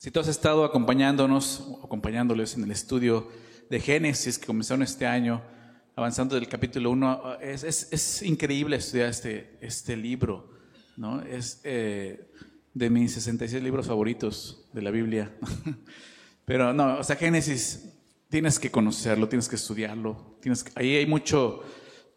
Si tú has estado acompañándonos, acompañándoles en el estudio de Génesis que comenzaron este año, avanzando del capítulo 1, es, es, increíble estudiar este, este libro, ¿no? Es eh, de mis 66 libros favoritos de la Biblia. Pero no, o sea, Génesis tienes que conocerlo, tienes que estudiarlo, tienes ahí hay mucho,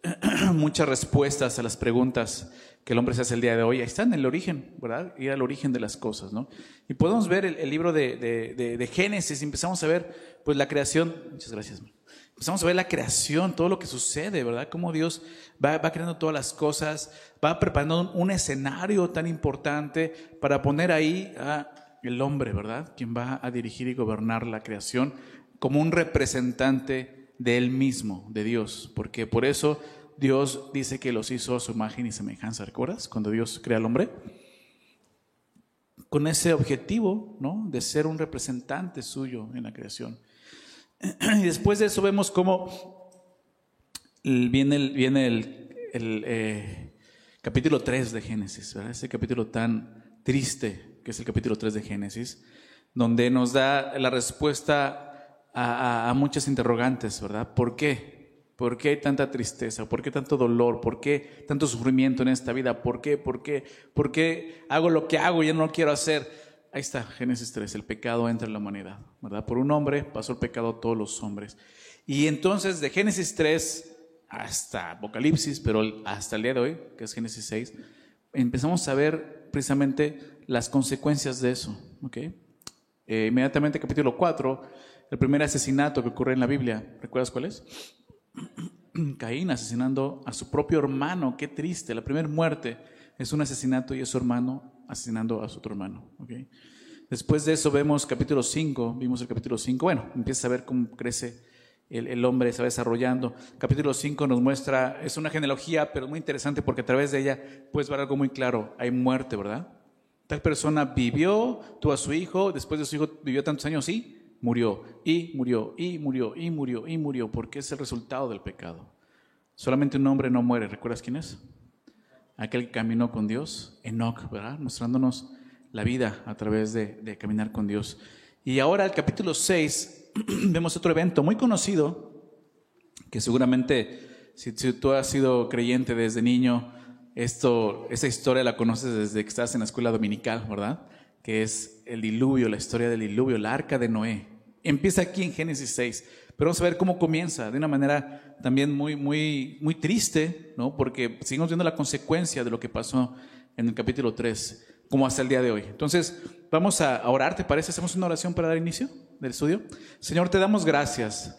muchas respuestas a las preguntas que el hombre se hace el día de hoy. Ahí está en el origen, ¿verdad? Ir al origen de las cosas, ¿no? Y podemos ver el, libro de, de, de, Génesis y empezamos a ver, pues, la creación. Muchas gracias. Empezamos a ver la creación, todo lo que sucede, ¿verdad? Cómo Dios va, va creando todas las cosas, va preparando un escenario tan importante para poner ahí a el hombre, ¿verdad? Quien va a dirigir y gobernar la creación como un representante de él mismo, de Dios. Porque por eso Dios dice que los hizo a su imagen y semejanza. ¿Recuerdas? Cuando Dios crea al hombre. Con ese objetivo, ¿no? De ser un representante suyo en la creación. Y después de eso vemos cómo viene el, el, eh, capítulo 3 de Génesis. Ese capítulo tan triste que es el capítulo 3 de Génesis, donde nos da la respuesta a, muchas interrogantes, ¿verdad? ¿Por qué? ¿Por qué hay tanta tristeza? ¿Por qué tanto dolor? ¿Por qué tanto sufrimiento en esta vida? ¿Por qué? ¿Por qué? ¿Por qué hago lo que hago y ya no lo quiero hacer? Ahí está, Génesis 3, el pecado entra en la humanidad, ¿verdad? Por un hombre pasó el pecado a todos los hombres. Y entonces de Génesis 3 hasta Apocalipsis, pero hasta el día de hoy, que es Génesis 6, empezamos a ver precisamente las consecuencias de eso, ¿ok? Eh, inmediatamente capítulo 4, el primer asesinato que ocurre en la Biblia, ¿recuerdas cuál es? Caín asesinando a su propio hermano, qué triste, la primera muerte es un asesinato y es su hermano asesinando a su otro hermano. Después de eso vemos capítulo 5, vimos el capítulo 5, bueno, empieza a ver cómo crece el, el, hombre, se va desarrollando. Capítulo 5 nos muestra, es una genealogía, pero muy interesante porque a través de ella puedes ver algo muy claro, hay muerte, ¿verdad? Tal persona vivió, tuvo a su hijo, después de su hijo vivió tantos años y murió, y murió, y murió, y murió, y murió, porque es el resultado del pecado. Solamente un hombre no muere, ¿recuerdas quién es? Aquel que caminó con Dios, Enoch, ¿verdad? Mostrándonos la vida a través de, caminar con Dios. Y ahora el capítulo 6, vemos otro evento muy conocido, que seguramente si, tú has sido creyente desde niño, esto, esa historia la conoces desde que estás en la escuela dominical, ¿verdad? Que es el diluvio, la historia del diluvio, la arca de Noé. Empieza aquí en Génesis 6, pero vamos a ver cómo comienza, de una manera también muy, muy, muy triste, ¿no? porque seguimos viendo la consecuencia de lo que pasó en el capítulo 3, como hasta el día de hoy. Entonces, vamos a orar, ¿te parece? ¿Hacemos una oración para dar inicio del estudio? Señor, te damos gracias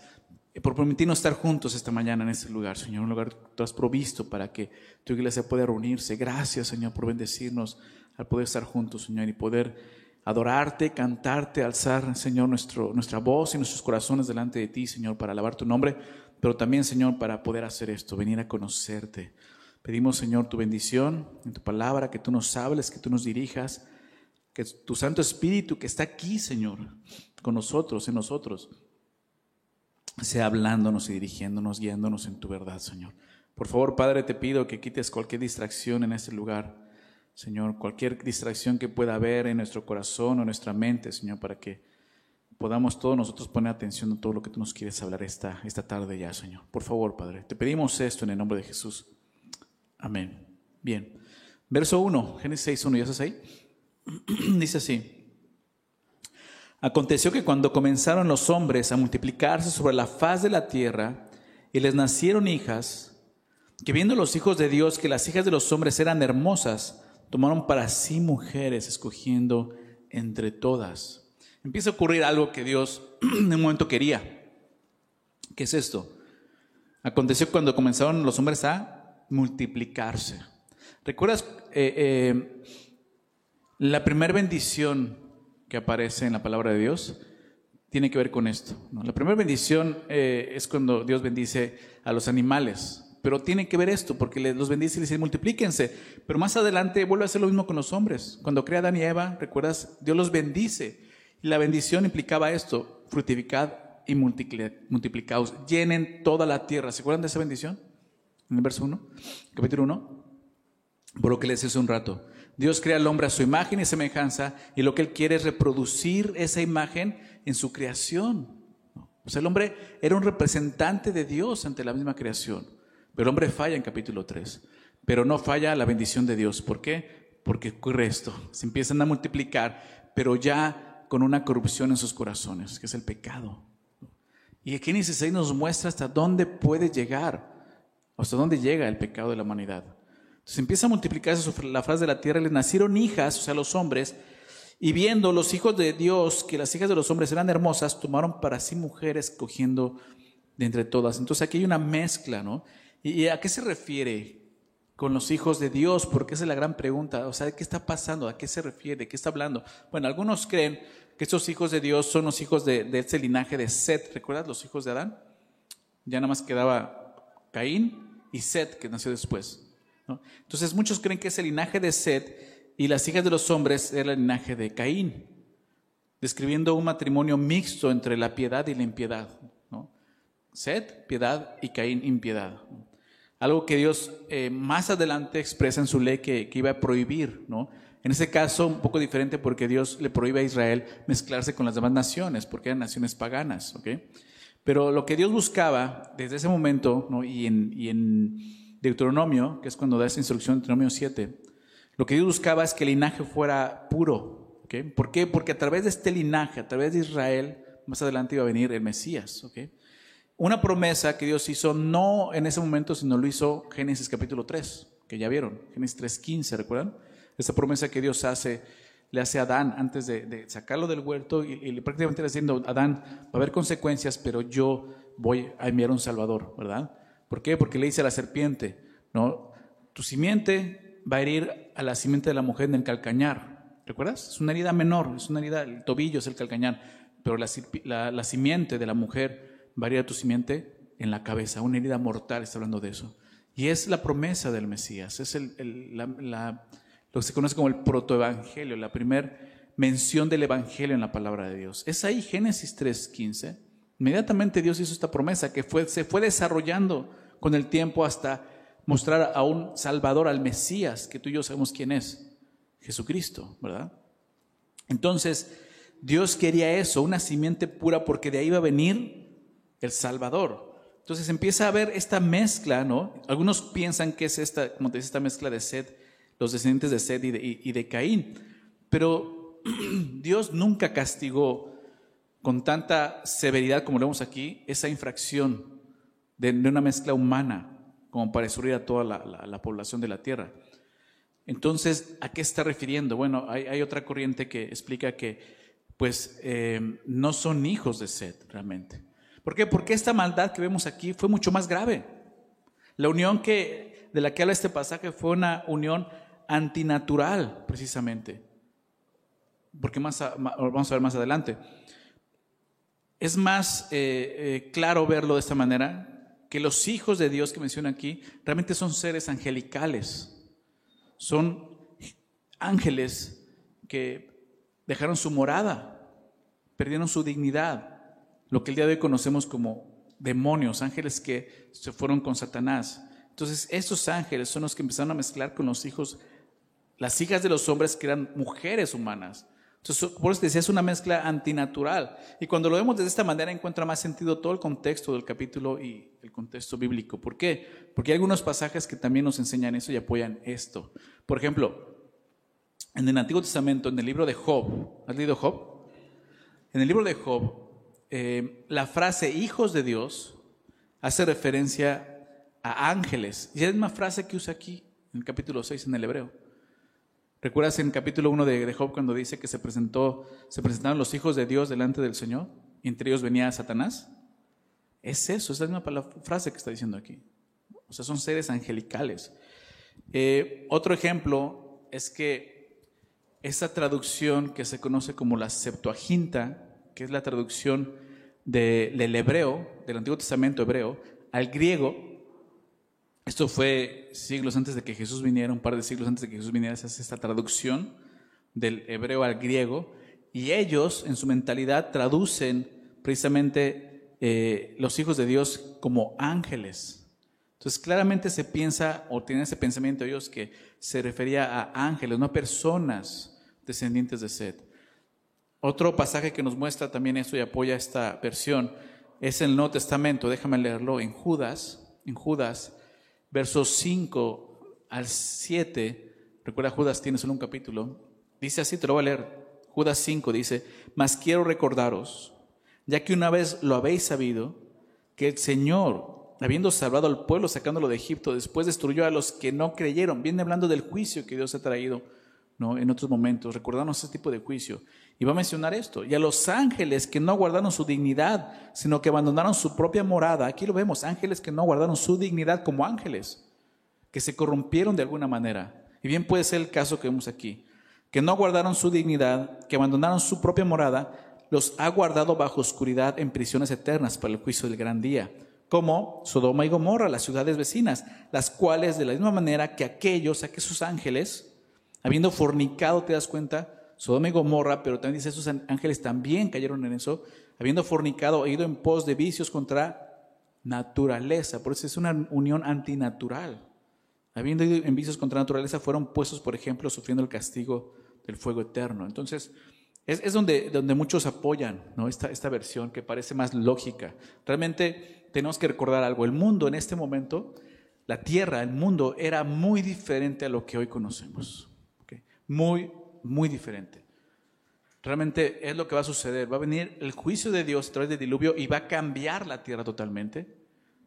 por permitirnos estar juntos esta mañana en este lugar, Señor, un lugar que tú has provisto para que tu iglesia pueda reunirse. Gracias, Señor, por bendecirnos al poder estar juntos, Señor, y poder adorarte, cantarte, alzar, Señor, nuestro, nuestra voz y nuestros corazones delante de ti, Señor, para alabar tu nombre, pero también, Señor, para poder hacer esto, venir a conocerte. Pedimos, Señor, tu bendición en tu palabra, que tú nos hables, que tú nos dirijas, que tu Santo Espíritu que está aquí, Señor, con nosotros, en nosotros, sea hablándonos y dirigiéndonos, guiándonos en tu verdad, Señor. Por favor, Padre, te pido que quites cualquier distracción en este lugar Señor, cualquier distracción que pueda haber en nuestro corazón o en nuestra mente, Señor, para que podamos todos nosotros poner atención a todo lo que tú nos quieres hablar esta, esta tarde ya, Señor. Por favor, Padre, te pedimos esto en el nombre de Jesús. Amén. Bien. Verso 1, Génesis 6, 1, ¿ya estás ahí? Dice así. Aconteció que cuando comenzaron los hombres a multiplicarse sobre la faz de la tierra y les nacieron hijas, que viendo los hijos de Dios que las hijas de los hombres eran hermosas, tomaron para sí mujeres, escogiendo entre todas. Empieza a ocurrir algo que Dios en un momento quería. ¿Qué es esto? Aconteció cuando comenzaron los hombres a multiplicarse. ¿Recuerdas eh, eh, la primera bendición que aparece en la palabra de Dios? Tiene que ver con esto. La primera bendición eh, es cuando Dios bendice a los animales. Pero tiene que ver esto, porque los bendice y les dice, multiplíquense. Pero más adelante vuelve a hacer lo mismo con los hombres. Cuando crea Adán y Eva, ¿recuerdas? Dios los bendice. Y la bendición implicaba esto, fructificad y multiplicaos. Llenen toda la tierra. ¿Se acuerdan de esa bendición? En el verso 1, capítulo 1. Por lo que les hice un rato. Dios crea al hombre a su imagen y semejanza y lo que Él quiere es reproducir esa imagen en su creación. O sea, el hombre era un representante de Dios ante la misma creación. Pero el hombre falla en capítulo 3. Pero no falla la bendición de Dios. ¿Por qué? Porque ocurre esto. Se empiezan a multiplicar, pero ya con una corrupción en sus corazones, que es el pecado. Y Génesis 6 nos muestra hasta dónde puede llegar, hasta dónde llega el pecado de la humanidad. Entonces empieza a multiplicarse la frase de la tierra, les nacieron hijas, o sea, los hombres, y viendo los hijos de Dios que las hijas de los hombres eran hermosas, tomaron para sí mujeres cogiendo de entre todas. Entonces aquí hay una mezcla, ¿no? ¿Y a qué se refiere con los hijos de Dios? Porque esa es la gran pregunta. O sea, ¿qué está pasando? ¿A qué se refiere? ¿De qué está hablando? Bueno, algunos creen que estos hijos de Dios son los hijos de, ese linaje de Set. ¿Recuerdas los hijos de Adán? Ya nada más quedaba Caín y Set, que nació después. Entonces muchos creen que es el linaje de Set y las hijas de los hombres era el linaje de Caín, describiendo un matrimonio mixto entre la piedad y la impiedad. ¿no? Set, piedad y Caín, impiedad. Algo que Dios eh, más adelante expresa en su ley que, iba a prohibir. ¿no? En ese caso, un poco diferente porque Dios le prohíbe a Israel mezclarse con las demás naciones, porque eran naciones paganas. Pero lo que Dios buscaba desde ese momento, ¿no? y, en, y Deuteronomio, que es cuando da esa instrucción, Deuteronomio 7, lo que Dios buscaba es que el linaje fuera puro. ¿okay? ¿Por qué? Porque a través de este linaje, a través de Israel, más adelante iba a venir el Mesías. ¿okay? Una promesa que Dios hizo no en ese momento, sino lo hizo Génesis capítulo 3, que ya vieron, Génesis 3.15, ¿recuerdan? Esa promesa que Dios hace, le hace a Adán antes de, sacarlo del huerto y, y prácticamente le diciendo, Adán, va a haber consecuencias, pero yo voy a enviar un Salvador, ¿verdad? ¿Por qué? Porque le dice a la serpiente, ¿no? Tu simiente va a herir a la simiente de la mujer en el calcañar. ¿Recuerdas? Es una herida menor, es una herida, el tobillo es el calcañar, pero la, simiente de la mujer va a herir a tu simiente en la cabeza, una herida mortal, está hablando de eso. Y es la promesa del Mesías, es lo que se conoce como el protoevangelio, la primera mención del evangelio en la palabra de Dios. Es ahí Génesis 3:15. Inmediatamente Dios hizo esta promesa que fue, se fue desarrollando con el tiempo hasta mostrar a un Salvador, al Mesías, que tú y yo sabemos quién es, Jesucristo, ¿verdad? Entonces, Dios quería eso, una simiente pura, porque de ahí va a venir el Salvador. Entonces empieza a haber esta mezcla, ¿no? Algunos piensan que es esta, como te dice, esta mezcla de Sed, los descendientes de Sed y de, y de Caín. Pero Dios nunca castigó con tanta severidad como lo vemos aquí esa infracción de, una mezcla humana, como para destruir a toda la, población de la tierra. Entonces, ¿a qué está refiriendo? Bueno, hay, otra corriente que explica que, pues, eh, no son hijos de Seth realmente. ¿Por qué? Porque esta maldad que vemos aquí fue mucho más grave. La unión que, de la que habla este pasaje fue una unión antinatural, precisamente. Porque más vamos a ver más adelante. Es más eh, eh, claro verlo de esta manera que los hijos de Dios que menciona aquí realmente son seres angelicales. Son ángeles que dejaron su morada, perdieron su dignidad, lo que el día de hoy conocemos como demonios, ángeles que se fueron con Satanás. Entonces, estos ángeles son los que empezaron a mezclar con los hijos, las hijas de los hombres que eran mujeres humanas. Entonces, por eso decía, es una mezcla antinatural. Y cuando lo vemos de esta manera, encuentra más sentido todo el contexto del capítulo y el contexto bíblico. ¿Por qué? Porque hay algunos pasajes que también nos enseñan eso y apoyan esto. Por ejemplo, en el Antiguo Testamento, en el libro de Job, ¿has leído Job? En el libro de Job, eh, la frase hijos de Dios hace referencia a ángeles. Y es la misma frase que usa aquí, en el capítulo 6, en el hebreo. ¿Recuerdas en capítulo 1 de, Job cuando dice que se presentó, se presentaron los hijos de Dios delante del Señor y entre ellos venía Satanás? Es eso, es la misma frase que está diciendo aquí. O sea, son seres angelicales. Eh, otro ejemplo es que esa traducción que se conoce como la Septuaginta, que es la traducción del hebreo, del Antiguo Testamento hebreo, al griego, esto fue siglos antes de que Jesús viniera, un par de siglos antes de que Jesús viniera, se hace esta traducción del hebreo al griego, y ellos en su mentalidad traducen precisamente eh, los hijos de Dios como ángeles. Entonces claramente se piensa o tiene ese pensamiento ellos que se refería a ángeles, no a personas descendientes de Seth. Otro pasaje que nos muestra también esto y apoya esta versión es el Nuevo Testamento, déjame leerlo, en Judas, en Judas, versos 5 al 7, recuerda Judas tiene solo un capítulo, dice así, te lo voy a leer, Judas 5 dice, mas quiero recordaros, ya que una vez lo habéis sabido, que el Señor, habiendo salvado al pueblo, sacándolo de Egipto, después destruyó a los que no creyeron, viene hablando del juicio que Dios ha traído ¿no? en otros momentos, recordarnos ese tipo de juicio. Y va a mencionar esto. Y a los ángeles que no guardaron su dignidad, sino que abandonaron su propia morada. Aquí lo vemos, ángeles que no guardaron su dignidad como ángeles, que se corrompieron de alguna manera. Y bien puede ser el caso que vemos aquí. Que no guardaron su dignidad, que abandonaron su propia morada, los ha guardado bajo oscuridad en prisiones eternas para el juicio del gran día. Como Sodoma y Gomorra, las ciudades vecinas, las cuales de la misma manera que aquellos, que sus ángeles, habiendo fornicado, te das cuenta, Sodoma y Gomorra, pero también dice esos ángeles también cayeron en eso, habiendo fornicado e ido en pos de vicios contra naturaleza. Por eso es una unión antinatural. Habiendo ido en vicios contra naturaleza, fueron puestos, por ejemplo, sufriendo el castigo del fuego eterno. Entonces, es, donde, donde muchos apoyan ¿no? esta, esta versión que parece más lógica. Realmente tenemos que recordar algo. El mundo en este momento, la tierra, el mundo, era muy diferente a lo que hoy conocemos. Muy, muy diferente. Realmente es lo que va a suceder. Va a venir el juicio de Dios a través del diluvio y va a cambiar la tierra totalmente.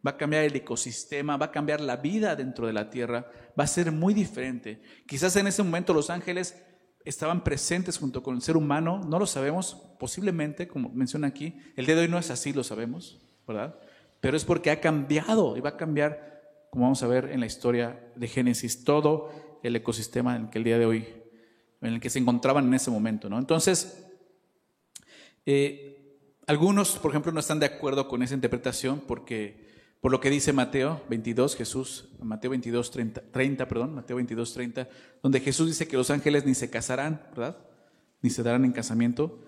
Va a cambiar el ecosistema, va a cambiar la vida dentro de la tierra. Va a ser muy diferente. Quizás en ese momento los ángeles estaban presentes junto con el ser humano, no lo sabemos, posiblemente, como menciona aquí. El día de hoy no es así, lo sabemos, ¿verdad? Pero es porque ha cambiado y va a cambiar, como vamos a ver en la historia de Génesis, todo el ecosistema en el que el día de hoy en el que se encontraban en ese momento. ¿no? Entonces, eh, algunos, por ejemplo, no están de acuerdo con esa interpretación porque, por lo que dice Mateo 22, Jesús, Mateo 22, 30, 30 perdón, Mateo 22, 30, donde Jesús dice que los ángeles ni se casarán, ¿verdad? Ni se darán en casamiento,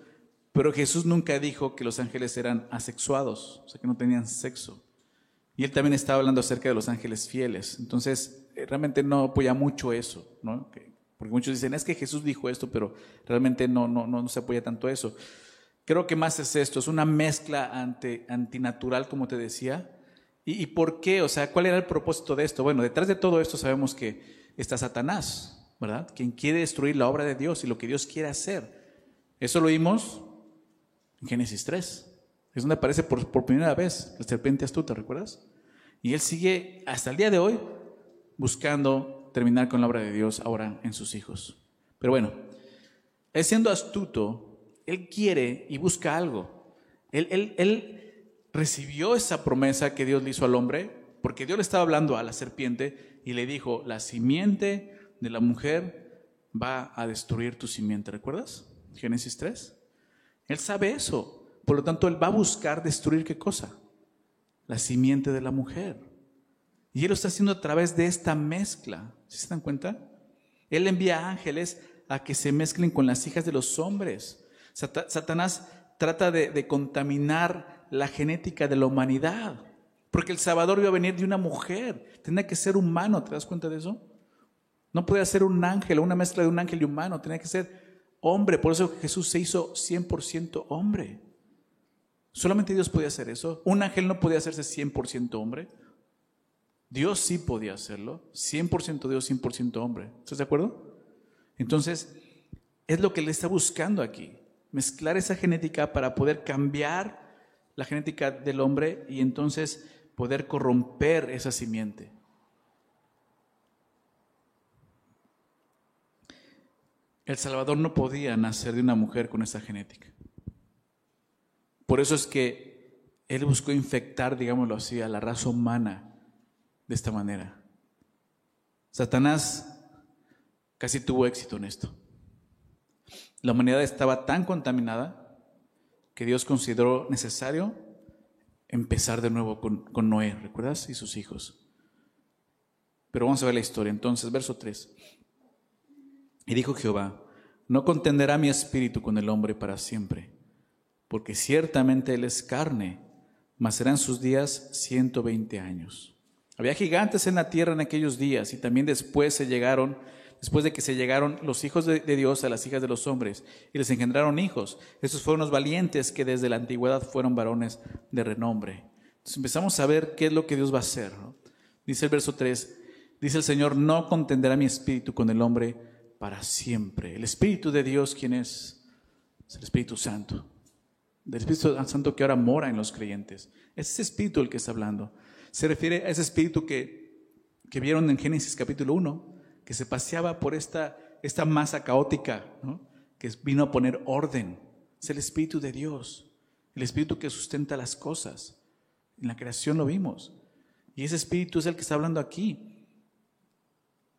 pero Jesús nunca dijo que los ángeles eran asexuados, o sea, que no tenían sexo. Y él también estaba hablando acerca de los ángeles fieles. Entonces, eh, realmente no apoya mucho eso, ¿no? Porque muchos dicen, es que Jesús dijo esto, pero realmente no, no, no se apoya tanto eso. Creo que más es esto, es una mezcla ante, antinatural, como te decía. ¿Y, ¿Y por qué? O sea, ¿cuál era el propósito de esto? Bueno, detrás de todo esto sabemos que está Satanás, ¿verdad? Quien quiere destruir la obra de Dios y lo que Dios quiere hacer. Eso lo vimos en Génesis 3. Es donde aparece por, por primera vez la serpiente astuta, ¿recuerdas? Y él sigue hasta el día de hoy buscando terminar con la obra de Dios ahora en sus hijos. Pero bueno, él siendo astuto, él quiere y busca algo. Él, él, él recibió esa promesa que Dios le hizo al hombre, porque Dios le estaba hablando a la serpiente y le dijo, la simiente de la mujer va a destruir tu simiente. ¿Recuerdas? Génesis 3. Él sabe eso. Por lo tanto, él va a buscar destruir qué cosa? La simiente de la mujer. Y Él lo está haciendo a través de esta mezcla. ¿Se dan cuenta? Él envía ángeles a que se mezclen con las hijas de los hombres. Satanás trata de, contaminar la genética de la humanidad. Porque el Salvador iba a venir de una mujer. Tenía que ser humano. ¿Te das cuenta de eso? No podía ser un ángel o una mezcla de un ángel y humano. Tenía que ser hombre. Por eso Jesús se hizo 100% hombre. Solamente Dios podía hacer eso. Un ángel no podía hacerse 100% hombre. Dios sí podía hacerlo, 100% Dios, 100% hombre. ¿Estás de acuerdo? Entonces, es lo que le está buscando aquí, mezclar esa genética para poder cambiar la genética del hombre y entonces poder corromper esa simiente. El Salvador no podía nacer de una mujer con esa genética. Por eso es que Él buscó infectar, digámoslo así, a la raza humana de esta manera. Satanás casi tuvo éxito en esto. La humanidad estaba tan contaminada que Dios consideró necesario empezar de nuevo con, Noé, ¿recuerdas? Y sus hijos. Pero vamos a ver la historia. Entonces, verso 3. Y dijo Jehová, no contenderá mi espíritu con el hombre para siempre, porque ciertamente él es carne, mas serán sus días 120 años. Había gigantes en la tierra en aquellos días y también después se llegaron, después de que se llegaron los hijos de, Dios a las hijas de los hombres y les engendraron hijos. Esos fueron los valientes que desde la antigüedad fueron varones de renombre. Entonces empezamos a ver qué es lo que Dios va a hacer. Dice el verso 3, dice el Señor, no contenderá mi espíritu con el hombre para siempre. El espíritu de Dios, ¿quién es? Es el Espíritu Santo. Del Espíritu Santo que ahora mora en los creyentes. Es ese espíritu el que está hablando. Se refiere a ese espíritu que, que vieron en Génesis capítulo 1, que se paseaba por esta, esta masa caótica, que vino a poner orden. Es el espíritu de Dios, el espíritu que sustenta las cosas. En la creación lo vimos. Y ese espíritu es el que está hablando aquí.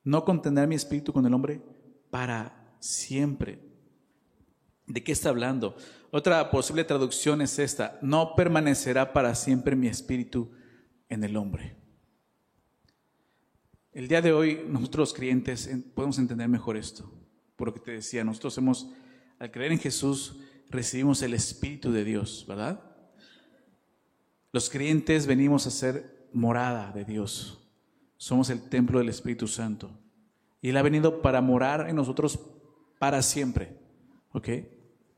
No contendrá mi espíritu con el hombre para siempre. ¿De qué está hablando? Otra posible traducción es esta, no permanecerá para siempre mi espíritu en el hombre. El día de hoy nosotros los creyentes podemos entender mejor esto, por lo que te decía, nosotros hemos, al creer en Jesús, recibimos el Espíritu de Dios, ¿verdad? Los creyentes venimos a ser morada de Dios, somos el templo del Espíritu Santo, y Él ha venido para morar en nosotros para siempre, ¿ok?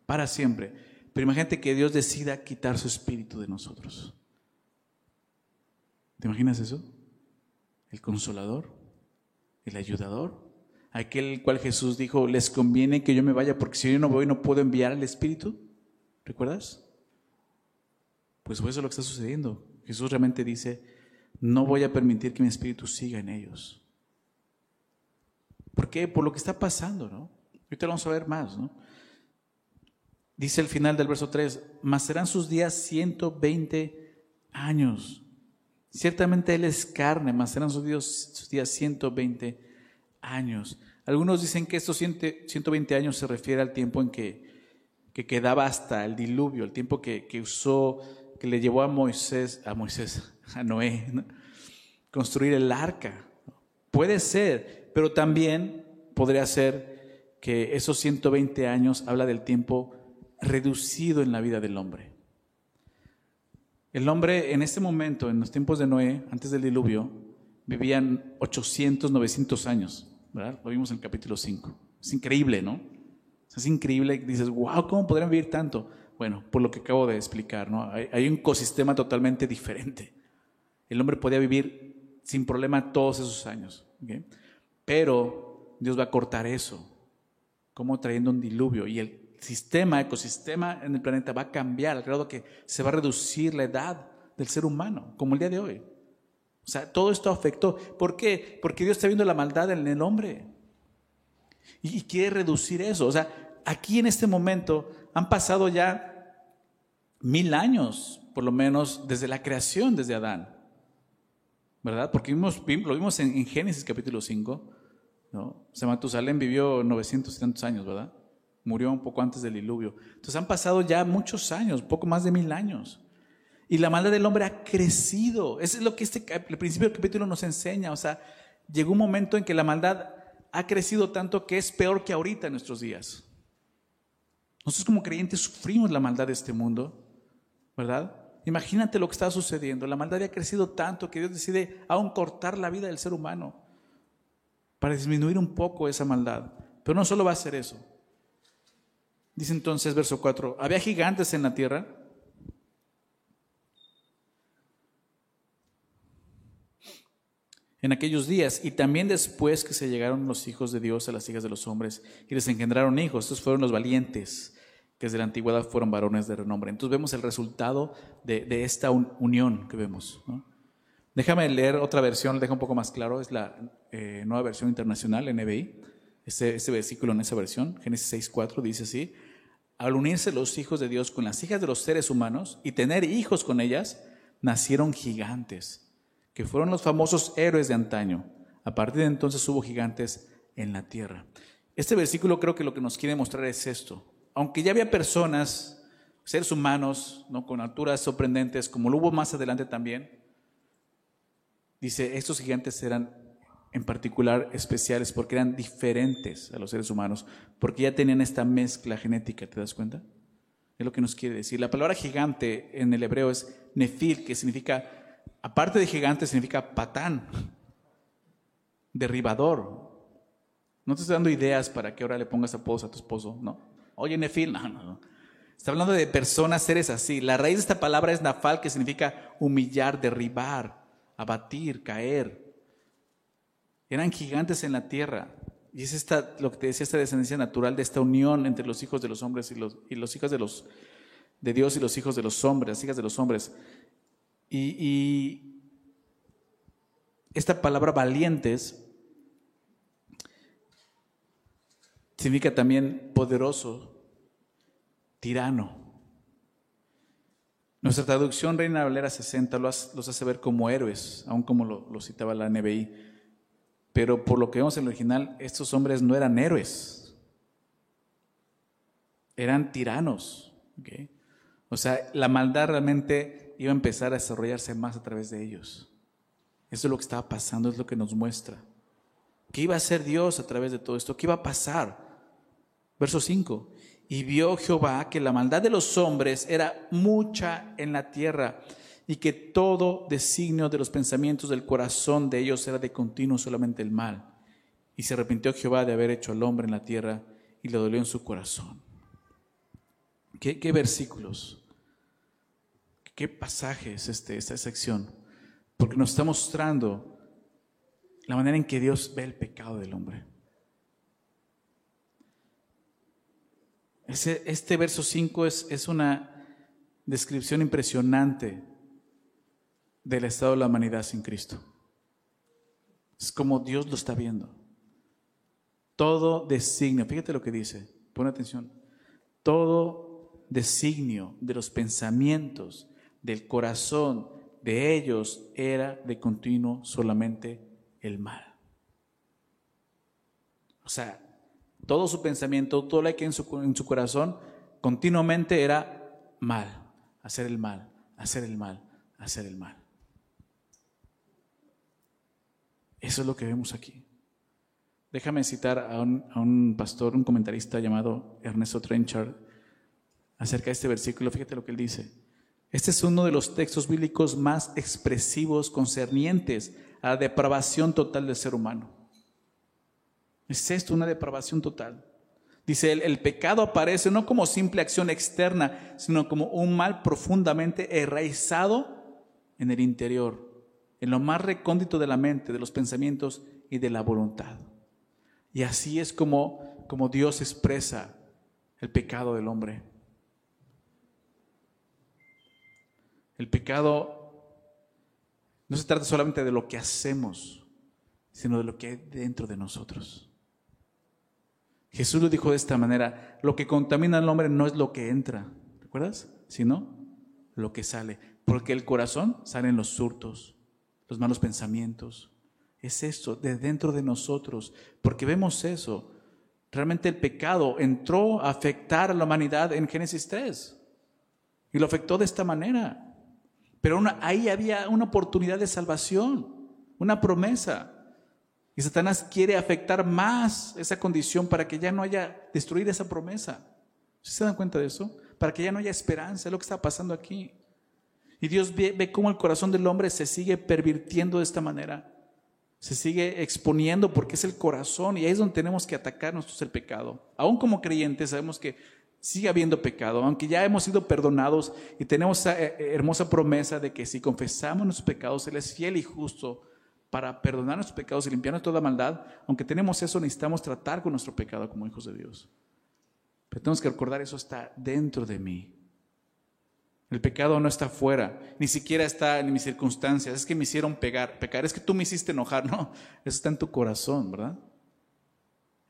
Para siempre. Pero imagínate que Dios decida quitar su espíritu de nosotros. ¿Te imaginas eso? El consolador, el ayudador, aquel cual Jesús dijo, les conviene que yo me vaya porque si yo no voy no puedo enviar al Espíritu. ¿Recuerdas? Pues eso es lo que está sucediendo. Jesús realmente dice, no voy a permitir que mi Espíritu siga en ellos. ¿Por qué? Por lo que está pasando, ¿no? Ahorita lo vamos a ver más, ¿no? Dice el final del verso 3, mas serán sus días 120 años. Ciertamente Él es carne, mas serán sus días, sus días 120 años. Algunos dicen que estos 120 años se refiere al tiempo en que, que quedaba hasta el diluvio, el tiempo que, que, usó, que le llevó a Moisés, a Moisés, a Noé, construir el arca. Puede ser, pero también podría ser que esos 120 años habla del tiempo reducido en la vida del hombre. El hombre en este momento, en los tiempos de Noé, antes del diluvio, vivían 800, 900 años, ¿verdad? Lo vimos en el capítulo 5. Es increíble, ¿no? Es increíble, dices, wow, ¿cómo podrían vivir tanto? Bueno, por lo que acabo de explicar, ¿no? Hay, un ecosistema totalmente diferente. El hombre podía vivir sin problema todos esos años, pero Dios va a cortar eso, como trayendo un diluvio. Y el sistema, ecosistema en el planeta va a cambiar al grado que se va a reducir la edad del ser humano, como el día de hoy. O sea, todo esto afectó. ¿Por qué? Porque Dios está viendo la maldad en el hombre. Y, quiere reducir eso. O sea, aquí en este momento han pasado ya mil años, por lo menos, desde la creación, desde Adán. ¿Verdad? Porque vimos, lo vimos en, Génesis capítulo 5. ¿no? O sea, Matusalén vivió 900 y tantos años, ¿verdad? Murió un poco antes del diluvio. Entonces han pasado ya muchos años, poco más de mil años. Y la maldad del hombre ha crecido. Eso es lo que este, el principio del capítulo nos enseña. O sea, llegó un momento en que la maldad ha crecido tanto que es peor que ahorita en nuestros días. Nosotros como creyentes sufrimos la maldad de este mundo, ¿verdad? Imagínate lo que está sucediendo. La maldad ha crecido tanto que Dios decide aún cortar la vida del ser humano para disminuir un poco esa maldad. Pero no solo va a hacer eso. Dice entonces verso 4, había gigantes en la tierra. En aquellos días, y también después que se llegaron los hijos de Dios a las hijas de los hombres y les engendraron hijos, estos fueron los valientes, que desde la antigüedad fueron varones de renombre. Entonces vemos el resultado de, esta unión que vemos. Déjame leer otra versión, deja un poco más claro, es la eh, nueva versión internacional, NBI. Este, este versículo en esa versión, Génesis 6.4, dice así, al unirse los hijos de Dios con las hijas de los seres humanos y tener hijos con ellas, nacieron gigantes, que fueron los famosos héroes de antaño. A partir de entonces hubo gigantes en la tierra. Este versículo creo que lo que nos quiere mostrar es esto. Aunque ya había personas, seres humanos, ¿no? con alturas sorprendentes, como lo hubo más adelante también, dice, estos gigantes eran en particular especiales porque eran diferentes a los seres humanos, porque ya tenían esta mezcla genética, ¿te das cuenta? Es lo que nos quiere decir. La palabra gigante en el hebreo es nefil, que significa aparte de gigante, significa patán, derribador. No te estoy dando ideas para que ahora le pongas apodos a tu esposo, no. Oye, Nefil, no, no, no. Está hablando de personas, seres así. La raíz de esta palabra es nafal, que significa humillar, derribar, abatir, caer. Eran gigantes en la tierra. Y es esta, lo que te decía, esta descendencia natural de esta unión entre los hijos de los hombres y los, y los hijos de, los, de Dios y los hijos de los hombres, las hijas de los hombres. Y, esta palabra valientes significa también poderoso, tirano. Nuestra traducción Reina Valera 60 los, hace ver como héroes, aun como lo, citaba la NBI. Pero por lo que vemos en el original, estos hombres no eran héroes, eran tiranos. O sea, la maldad realmente iba a empezar a desarrollarse más a través de ellos. Eso es lo que estaba pasando, es lo que nos muestra. ¿Qué iba a hacer Dios a través de todo esto? ¿Qué iba a pasar? Verso 5. Y vio Jehová que la maldad de los hombres era mucha en la tierra y que todo designio de los pensamientos del corazón de ellos era de continuo solamente el mal. Y se arrepintió Jehová de haber hecho al hombre en la tierra y le dolió en su corazón. ¿Qué, versículos? ¿Qué pasaje es este, esta sección? Porque nos está mostrando la manera en que Dios ve el pecado del hombre. este verso 5 es, es una descripción impresionante del estado de la humanidad sin Cristo. Es como Dios lo está viendo. Todo designio, fíjate lo que dice, pon atención, todo designio de los pensamientos del corazón de ellos era de continuo solamente el mal. O sea, todo su pensamiento, todo lo que en su, en su corazón, continuamente era mal, hacer el mal, hacer el mal, hacer el mal. Eso es lo que vemos aquí. Déjame citar a un, pastor, un comentarista llamado Ernesto Trenchard acerca de este versículo. Fíjate lo que él dice. Este es uno de los textos bíblicos más expresivos concernientes a la depravación total del ser humano. Es esto una depravación total. Dice, el, el pecado aparece no como simple acción externa, sino como un mal profundamente enraizado en el interior, en lo más recóndito de la mente, de los pensamientos y de la voluntad. Y así es como, como Dios expresa el pecado del hombre. El pecado no se trata solamente de lo que hacemos, sino de lo que hay dentro de nosotros. Jesús lo dijo de esta manera, lo que contamina al hombre no es lo que entra, ¿recuerdas? Sino lo que sale, porque el corazón salen los surtos, los malos pensamientos. Es esto, de dentro de nosotros, porque vemos eso. Realmente el pecado entró a afectar a la humanidad en Génesis 3 y lo afectó de esta manera. Pero ahí había una oportunidad de salvación, una promesa. Y Satanás quiere afectar más esa condición para que ya no haya destruir esa promesa. se dan cuenta de eso? Para que ya no haya esperanza, es lo que está pasando aquí. Y Dios ve, cómo el corazón del hombre se sigue pervirtiendo de esta manera. Se sigue exponiendo porque es el corazón y ahí es donde tenemos que atacar nosotros el pecado. Aún como creyentes sabemos que sigue habiendo pecado, aunque ya hemos sido perdonados y tenemos esa eh, hermosa promesa de que si confesamos nuestros pecados, Él es fiel y justo para perdonar nuestros pecados y limpiarnos toda maldad, aunque tenemos eso, necesitamos tratar con nuestro pecado como hijos de Dios. Pero tenemos que recordar, eso está dentro de mí. El pecado no está fuera, ni siquiera está en mis circunstancias. Es que me hicieron pegar, pecar, es que tú me hiciste enojar. No, eso está en tu corazón, ¿verdad?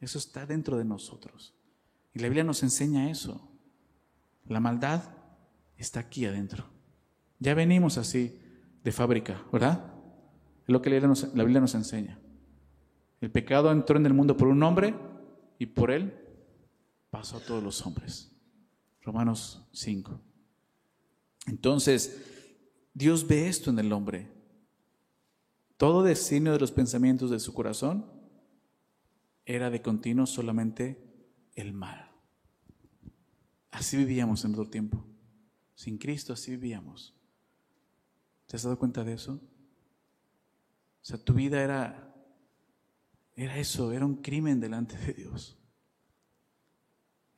Eso está dentro de nosotros. Y la Biblia nos enseña eso. La maldad está aquí adentro. Ya venimos así de fábrica, ¿verdad? Es lo que la Biblia, nos, enseña. El pecado entró en el mundo por un hombre y por él pasó a todos los hombres. Romanos 5. Entonces, Dios ve esto en el hombre. Todo designio de los pensamientos de su corazón era de continuo solamente el mal. Así vivíamos en otro tiempo. Sin Cristo así vivíamos. ¿Te has dado cuenta de eso? O sea, tu vida era, era eso, era un crimen delante de Dios.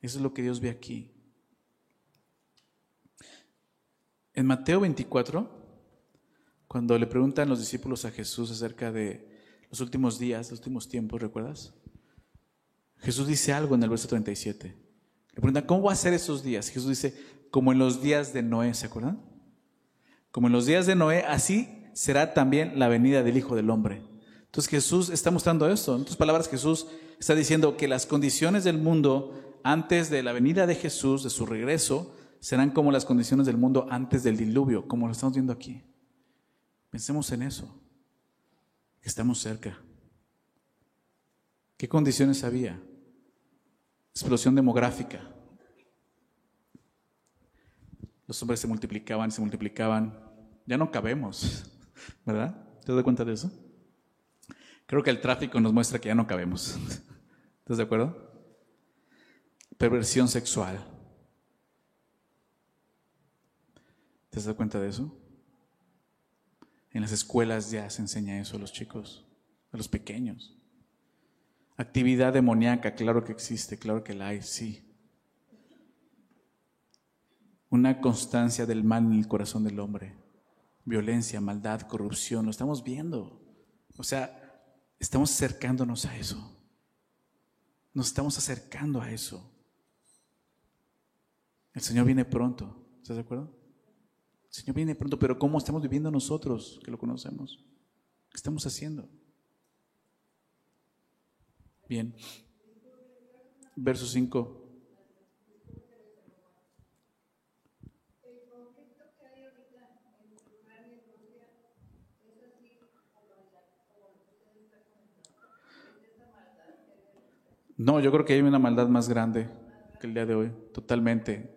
Eso es lo que Dios ve aquí. En Mateo 24, cuando le preguntan los discípulos a Jesús acerca de los últimos días, los últimos tiempos, ¿recuerdas? Jesús dice algo en el verso 37. Le preguntan, ¿cómo va a ser esos días? Jesús dice, como en los días de Noé, ¿se acuerdan? Como en los días de Noé, así será también la venida del Hijo del Hombre. Entonces Jesús está mostrando esto. En otras palabras, Jesús está diciendo que las condiciones del mundo antes de la venida de Jesús, de su regreso, serán como las condiciones del mundo antes del diluvio, como lo estamos viendo aquí. Pensemos en eso, estamos cerca. ¿Qué condiciones había? Explosión demográfica. Los hombres se multiplicaban, se multiplicaban. Ya no cabemos, ¿verdad? ¿Te das cuenta de eso? Creo que el tráfico nos muestra que ya no cabemos. ¿Estás de acuerdo? Perversión sexual. ¿Te has dado cuenta de eso? En las escuelas ya se enseña eso a los chicos, a los pequeños. Actividad demoníaca, claro que existe, claro que la hay, sí. Una constancia del mal en el corazón del hombre. Violencia, maldad, corrupción, lo estamos viendo. O sea, estamos acercándonos a eso. Nos estamos acercando a eso. El Señor viene pronto, ¿estás de acuerdo? Señor viene pronto, pero ¿cómo estamos viviendo nosotros que lo conocemos? ¿Qué estamos haciendo? Bien. Verso 5. No, yo creo que hay una maldad más grande que el día de hoy, totalmente.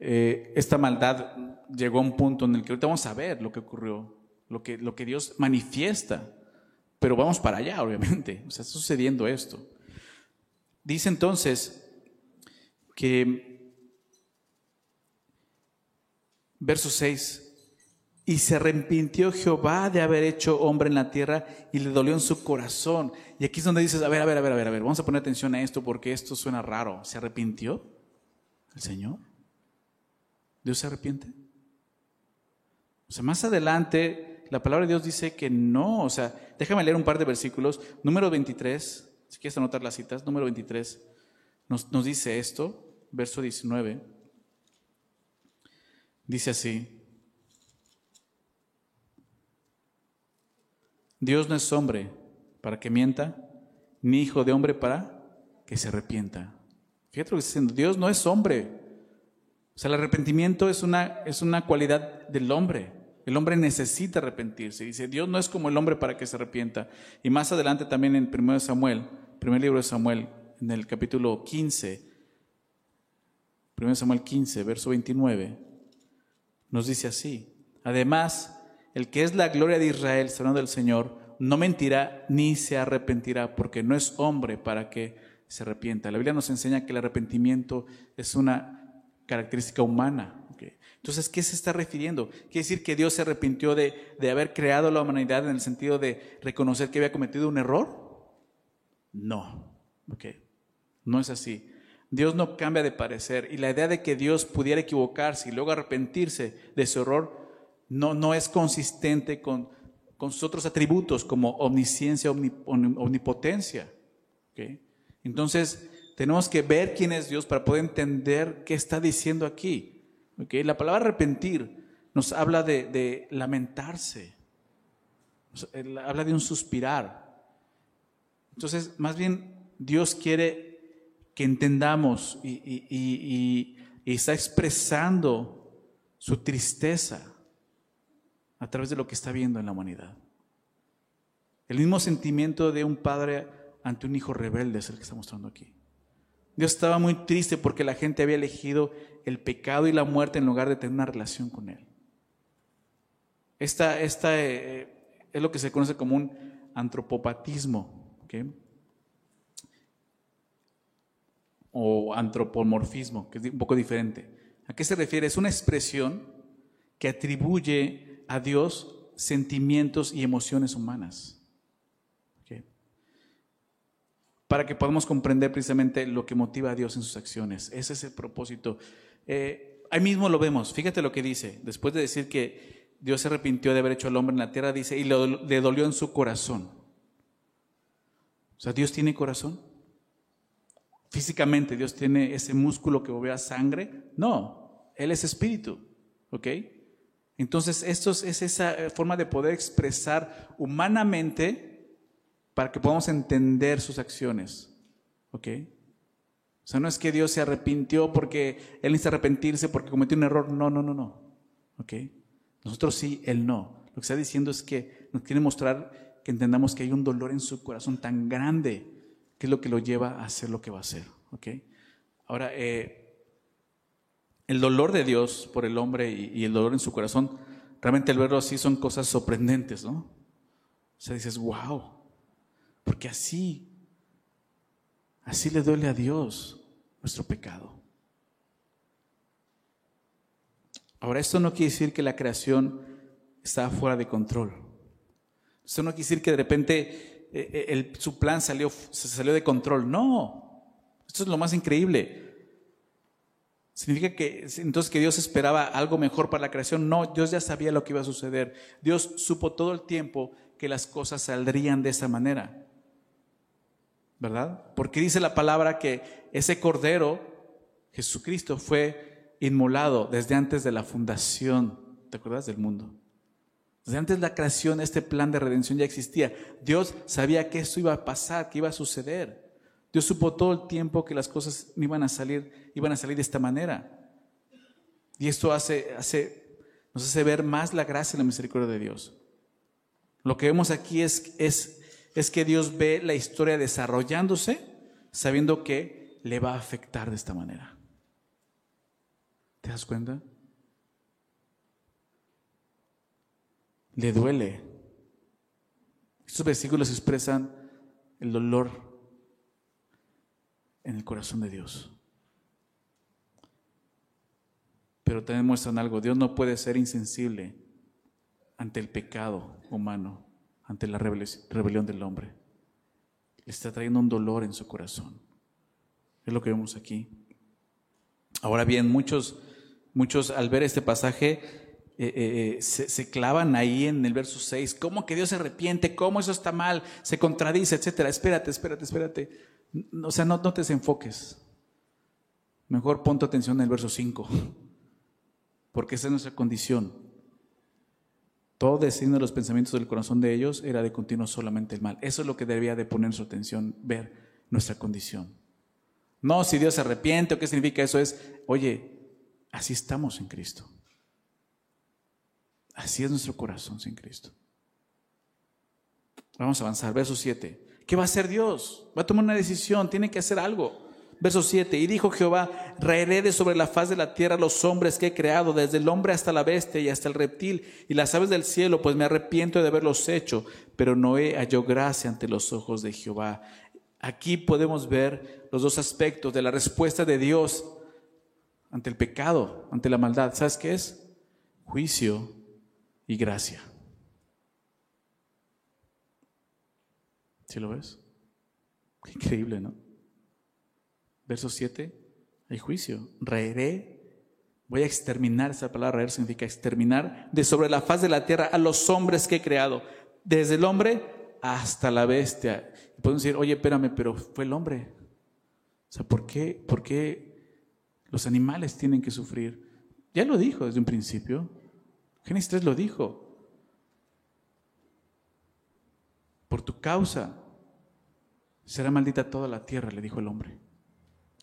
Eh, esta maldad llegó a un punto en el que ahorita vamos a ver lo que ocurrió, lo que, lo que Dios manifiesta, pero vamos para allá, obviamente, o sea, está sucediendo esto. Dice entonces que, verso 6, y se arrepintió Jehová de haber hecho hombre en la tierra y le dolió en su corazón. Y aquí es donde dices, a ver, a ver, a ver, a ver, a ver, vamos a poner atención a esto porque esto suena raro. ¿Se arrepintió el Señor? ¿Dios se arrepiente? O sea, más adelante la palabra de Dios dice que no, o sea, déjame leer un par de versículos. Número 23, si quieres anotar las citas, número 23, nos, nos dice esto, verso 19. Dice así, Dios no es hombre para que mienta, ni hijo de hombre para que se arrepienta. Fíjate lo que está diciendo, Dios no es hombre. O sea, el arrepentimiento es una, es una cualidad del hombre. El hombre necesita arrepentirse. Dice, Dios no es como el hombre para que se arrepienta. Y más adelante también en 1 Samuel, primer libro de Samuel, en el capítulo 15, 1 Samuel 15, verso 29, nos dice así. Además, el que es la gloria de Israel, hablando del Señor, no mentirá ni se arrepentirá, porque no es hombre para que se arrepienta. La Biblia nos enseña que el arrepentimiento es una característica humana. Entonces, ¿qué se está refiriendo? ¿Quiere decir que Dios se arrepintió de, haber creado la humanidad en el sentido de reconocer que había cometido un error? No, no es así. Dios no cambia de parecer y la idea de que Dios pudiera equivocarse y luego arrepentirse de su error no, no es consistente con, con sus otros atributos como omnisciencia, omnipotencia. Entonces, tenemos que ver quién es Dios para poder entender qué está diciendo aquí. La palabra arrepentir nos habla de, lamentarse, habla de un suspirar. Entonces, más bien Dios quiere que entendamos y, está expresando su tristeza a través de lo que está viendo en la humanidad. El mismo sentimiento de un padre ante un hijo rebelde es el que está mostrando aquí. Dios estaba muy triste porque la gente había elegido el pecado y la muerte en lugar de tener una relación con Él. Esta, esta eh, es lo que se conoce como un antropopatismo, o antropomorfismo, que es un poco diferente. ¿A qué se refiere? Es una expresión que atribuye a Dios sentimientos y emociones humanas. Para que podamos comprender precisamente lo que motiva a Dios en sus acciones. Ese es el propósito. Eh, ahí mismo lo vemos. Fíjate lo que dice. Después de decir que Dios se arrepintió de haber hecho al hombre en la tierra, dice, y le dolió en su corazón. O sea, Dios tiene corazón. Físicamente, Dios tiene ese músculo que bombea sangre. No, Él es espíritu. ¿Ok? Entonces, esto es esa forma de poder expresar humanamente para que podamos entender sus acciones. ¿Ok? O sea, no es que Dios se arrepintió porque Él necesita arrepentirse porque cometió un error. No, no, no, no. ¿Ok? Nosotros sí, Él no. Lo que está diciendo es que nos quiere mostrar que entendamos que hay un dolor en su corazón tan grande que es lo que lo lleva a hacer lo que va a hacer. ¿Ok? Ahora, eh, el dolor de Dios por el hombre y, el dolor en su corazón, realmente el verlo así son cosas sorprendentes, ¿no? O sea, dices, wow, porque así, así le duele a Dios nuestro pecado. Ahora, esto no quiere decir que la creación está fuera de control. Esto no quiere decir que de repente eh, eh, su plan salió, se salió de control. No, esto es lo más increíble. ¿Significa que entonces que Dios esperaba algo mejor para la creación? No, Dios ya sabía lo que iba a suceder. Dios supo todo el tiempo que las cosas saldrían de esa manera. ¿Verdad? Porque dice la palabra que ese cordero, Jesucristo, fue inmolado desde antes de la fundación, ¿te acuerdas? Del mundo. Desde antes de la creación, este plan de redención ya existía. Dios sabía que esto iba a pasar, que iba a suceder. Dios supo todo el tiempo que las cosas iban a salir, iban a salir de esta manera. Y esto hace, hace, nos hace ver más la gracia y la misericordia de Dios. Lo que vemos aquí es, es, es que Dios ve la historia desarrollándose sabiendo que le va a afectar de esta manera. ¿Te das cuenta? Le duele. Estos versículos expresan el dolor en el corazón de Dios. Pero también muestran algo, Dios no puede ser insensible ante el pecado humano, ante la rebelión del hombre. Le está trayendo un dolor en su corazón. Es lo que vemos aquí. Ahora bien, muchos, muchos al ver este pasaje eh, eh, eh, se, clavan ahí en el verso 6. ¿Cómo que Dios se arrepiente? ¿Cómo eso está mal? Se contradice, etcétera. Espérate, espérate, espérate. O sea, no, te desenfoques. Mejor pon tu atención en el verso 5, porque esa es nuestra condición. Todo destino de los pensamientos del corazón de ellos era de continuo solamente el mal. Eso es lo que debía de poner su atención, ver nuestra condición. No si Dios se arrepiente o qué significa eso es, oye, así estamos en Cristo. Así es nuestro corazón sin Cristo. Vamos a avanzar, verso 7. ¿Qué va a hacer Dios? Va a tomar una decisión, tiene que hacer algo. Verso 7, y dijo Jehová, raeré de sobre la faz de la tierra los hombres que he creado, desde el hombre hasta la bestia y hasta el reptil y las aves del cielo, pues me arrepiento de haberlos hecho, pero Noé halló gracia ante los ojos de Jehová. Aquí podemos ver los dos aspectos de la respuesta de Dios ante el pecado, ante la maldad. ¿Sabes qué es? Juicio y gracia. ¿Sí lo ves? increíble, ¿no? Verso 7, hay juicio. Reeré, voy a exterminar, esa palabra reer significa exterminar de sobre la faz de la tierra a los hombres que he creado, desde el hombre hasta la bestia. Y pueden decir, oye, espérame, pero fue el hombre. O sea, ¿por qué, ¿por qué los animales tienen que sufrir? Ya lo dijo desde un principio. Génesis 3 lo dijo. Por tu causa será maldita toda la tierra, le dijo el hombre.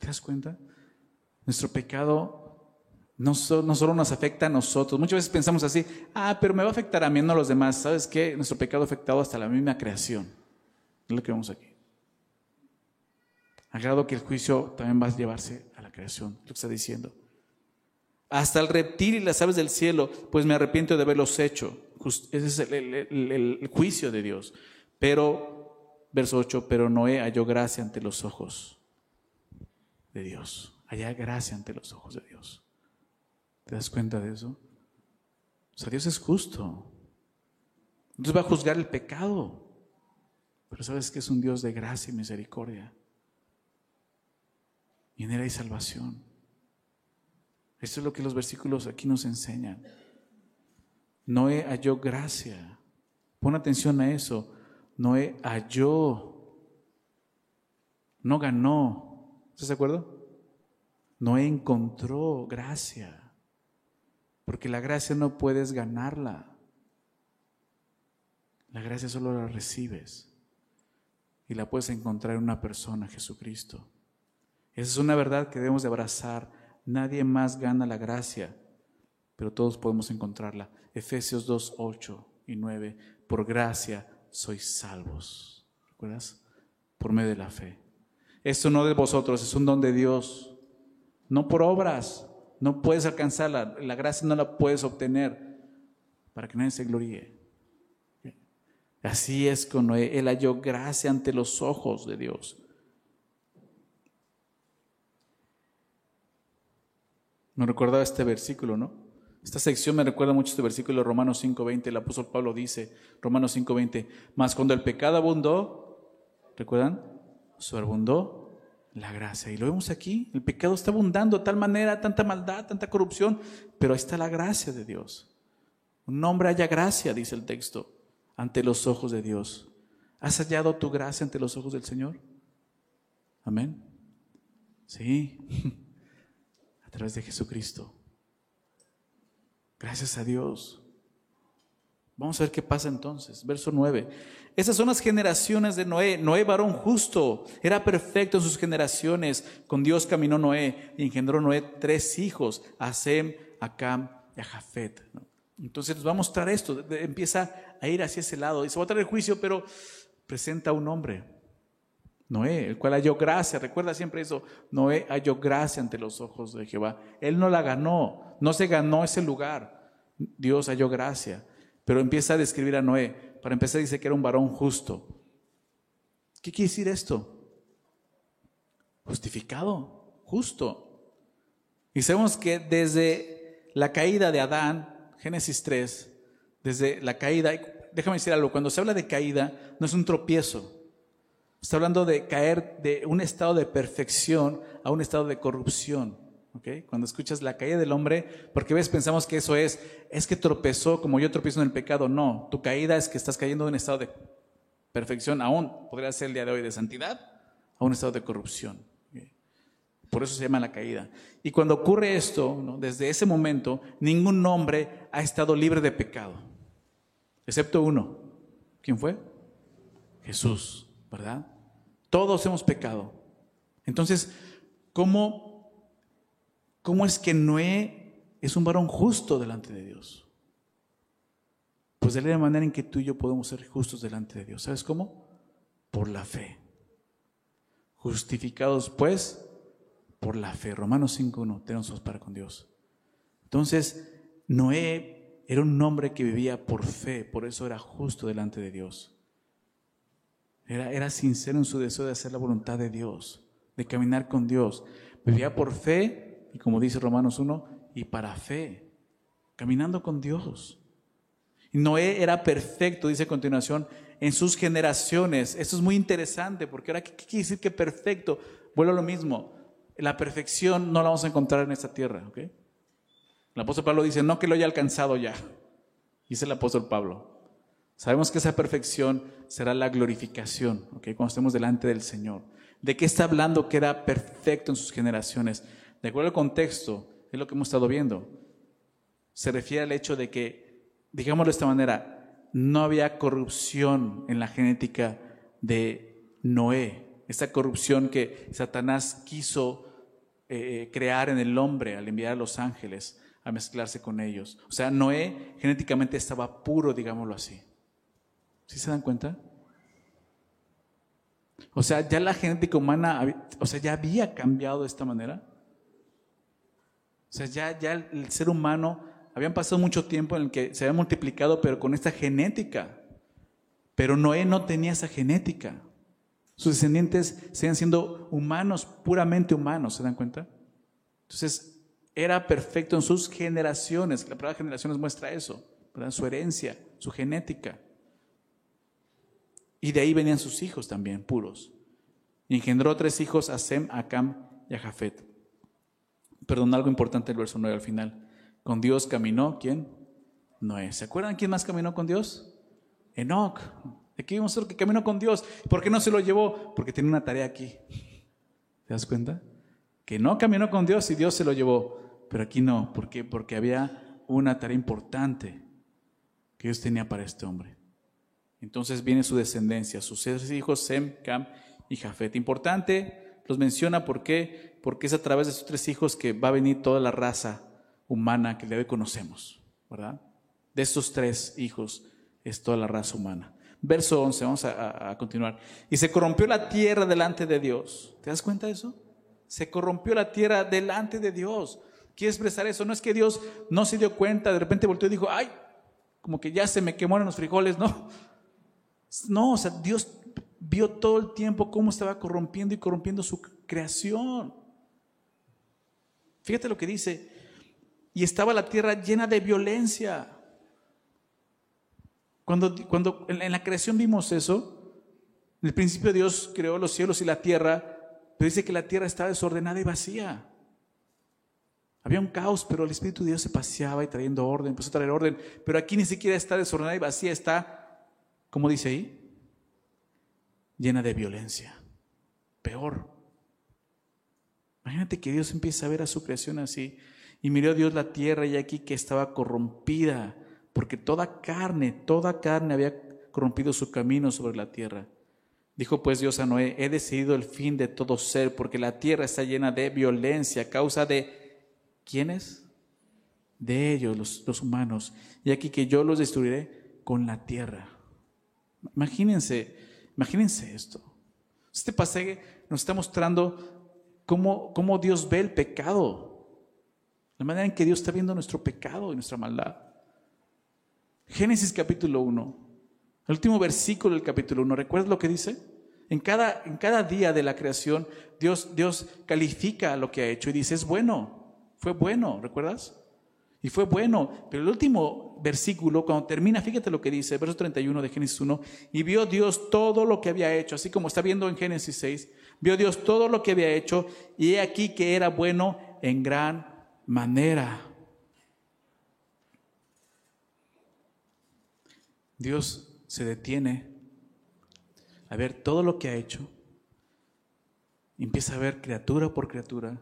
¿Te das cuenta? Nuestro pecado no, solo nos afecta a nosotros. Muchas veces pensamos así, ah, pero me va a afectar a mí, no a los demás. ¿Sabes qué? Nuestro pecado ha afectado hasta la misma creación. Es lo que vemos aquí. Agrado que el juicio también va a llevarse a la creación, lo que está diciendo. Hasta el reptil y las aves del cielo, pues me arrepiento de haberlos hecho. Ese es el juicio de Dios. Pero, verso 8, pero Noé halló gracia ante los ojos de Dios. Halló gracia ante los ojos de Dios. ¿Te das cuenta de eso? O sea, Dios es justo. Entonces va a juzgar el pecado. Pero sabes que es un Dios de gracia y misericordia. Y en Él hay salvación. Esto es lo que los versículos aquí nos enseñan. Noé halló gracia. Pon atención a eso. Noé halló. No ganó. ¿Estás de acuerdo? Noé encontró gracia. Porque la gracia no puedes ganarla. La gracia solo la recibes y la puedes encontrar en una persona, Jesucristo. Esa es una verdad que debemos de abrazar. Nadie más gana la gracia, pero todos podemos encontrarla. Efesios 2, 8 y 9. Por gracia sois salvos. ¿Recuerdas? Por medio de la fe. Esto no de vosotros, es un don de Dios. No por obras. No puedes alcanzarla. La gracia no la puedes obtener para que nadie se gloríe. Así es con. Él halló gracia ante los ojos de Dios. Me recordaba este versículo, ¿no? Esta sección me recuerda mucho este versículo de Romanos 5.20. El apóstol Pablo dice, Romanos 5.20, más cuando el pecado abundó, ¿recuerdan? Sobreabundó la gracia. Y lo vemos aquí, el pecado está abundando de tal manera, tanta maldad, tanta corrupción, pero ahí está la gracia de Dios. Un hombre haya gracia, dice el texto ante los ojos de Dios. ¿Has hallado tu gracia ante los ojos del Señor? Amén. Sí, a través de Jesucristo. Gracias a Dios. Vamos a ver qué pasa entonces. Verso 9. Esas son las generaciones de Noé. Noé, varón justo, era perfecto en sus generaciones. Con Dios caminó Noé y engendró Noé tres hijos, a Sem, a Cam y a Jafet. Entonces nos va a mostrar esto, empieza a ir hacia ese lado. Dice, va a traer juicio, pero presenta un hombre, Noé, el cual halló gracia. Recuerda siempre eso, Noé halló gracia ante los ojos de Jehová. Él no la ganó, no se ganó ese lugar. Dios halló gracia. Pero empieza a describir a Noé. Para empezar dice que era un varón justo. ¿Qué quiere decir esto? Justificado, justo. Y sabemos que desde la caída de Adán, Génesis 3, desde la caída, déjame decir algo, cuando se habla de caída no es un tropiezo, está hablando de caer de un estado de perfección a un estado de corrupción. ¿Okay? Cuando escuchas la caída del hombre, porque ves, pensamos que eso es, es que tropezó como yo tropiezo en el pecado. No, tu caída es que estás cayendo de un estado de perfección, aún podría ser el día de hoy de santidad, a un estado de corrupción. Por eso se llama la caída. Y cuando ocurre esto, desde ese momento, ningún hombre ha estado libre de pecado, excepto uno. ¿Quién fue? Jesús, ¿verdad? Todos hemos pecado. Entonces, ¿cómo, cómo es que Noé es un varón justo delante de Dios? Pues de la manera en que tú y yo podemos ser justos delante de Dios. ¿Sabes cómo? Por la fe. Justificados pues por la fe. Romanos 5.1, tenemos para con Dios. Entonces, Noé era un hombre que vivía por fe, por eso era justo delante de Dios. Era, era sincero en su deseo de hacer la voluntad de Dios, de caminar con Dios. Vivía por fe, y como dice Romanos 1, y para fe, caminando con Dios. Noé era perfecto, dice a continuación, en sus generaciones. Esto es muy interesante, porque ahora, ¿qué, quiere decir que perfecto? Vuelvo a lo mismo la perfección no la vamos a encontrar en esta tierra. ¿ok? El apóstol Pablo dice, no que lo haya alcanzado ya. Dice el apóstol Pablo. Sabemos que esa perfección será la glorificación, ¿ok? cuando estemos delante del Señor. ¿De qué está hablando que era perfecto en sus generaciones? De acuerdo al contexto, es lo que hemos estado viendo. Se refiere al hecho de que, digámoslo de esta manera, no había corrupción en la genética de Noé, esa corrupción que Satanás quiso eh, crear en el hombre al enviar a los ángeles a mezclarse con ellos. O sea, Noé genéticamente estaba puro, digámoslo así. ¿Sí se dan cuenta? O sea, ya la genética humana, o sea, ya había cambiado de esta manera. O sea, ya, ya el ser humano, habían pasado mucho tiempo en el que se había multiplicado, pero con esta genética. Pero Noé no tenía esa genética. Sus descendientes sean siendo humanos, puramente humanos, ¿se dan cuenta? Entonces, era perfecto en sus generaciones. La palabra generaciones muestra eso, su herencia, su genética. Y de ahí venían sus hijos también, puros. Y engendró tres hijos, a Sem, a Cam y a. Perdón, algo importante el verso 9 al final. Con Dios caminó, ¿quién? Noé. ¿Se acuerdan quién más caminó con Dios? Enoch. Aquí vimos que caminó con Dios. ¿Por qué no se lo llevó? Porque tiene una tarea aquí. ¿Te das cuenta? Que no caminó con Dios y Dios se lo llevó. Pero aquí no. ¿Por qué? Porque había una tarea importante que Dios tenía para este hombre. Entonces viene su descendencia, sus hijos, Sem, Cam y Jafet. Importante, los menciona ¿por qué? Porque es a través de sus tres hijos que va a venir toda la raza humana que hoy conocemos, ¿verdad? De estos tres hijos es toda la raza humana. Verso 11, vamos a, a, continuar. Y se corrompió la tierra delante de Dios. ¿Te das cuenta de eso? Se corrompió la tierra delante de Dios. Quiere expresar eso. No es que Dios no se dio cuenta, de repente volteó y dijo, ay, como que ya se me quemaron los frijoles, no. No, o sea, Dios vio todo el tiempo cómo estaba corrompiendo y corrompiendo su creación. Fíjate lo que dice. Y estaba la tierra llena de violencia. Cuando, cuando en la creación vimos eso, en el principio Dios creó los cielos y la tierra, pero dice que la tierra estaba desordenada y vacía. Había un caos, pero el Espíritu de Dios se paseaba y trayendo orden, empezó a traer orden. Pero aquí ni siquiera está desordenada y vacía, está ¿Cómo dice ahí? Llena de violencia. Peor. Imagínate que Dios empieza a ver a su creación así. Y miró Dios la tierra y aquí que estaba corrompida, porque toda carne, toda carne había corrompido su camino sobre la tierra. Dijo pues Dios a Noé, he decidido el fin de todo ser, porque la tierra está llena de violencia a causa de... ¿Quiénes? De ellos, los, los humanos. Y aquí que yo los destruiré con la tierra. Imagínense, imagínense esto. Este pasaje nos está mostrando cómo, cómo Dios ve el pecado, la manera en que Dios está viendo nuestro pecado y nuestra maldad. Génesis capítulo 1, el último versículo del capítulo 1, ¿recuerdas lo que dice? En cada, en cada día de la creación, Dios, Dios califica lo que ha hecho y dice, es bueno, fue bueno, ¿recuerdas? Y fue bueno. Pero el último versículo, cuando termina, fíjate lo que dice, verso 31 de Génesis 1, y vio Dios todo lo que había hecho, así como está viendo en Génesis 6, vio Dios todo lo que había hecho, y he aquí que era bueno en gran manera. Dios se detiene a ver todo lo que ha hecho, empieza a ver criatura por criatura,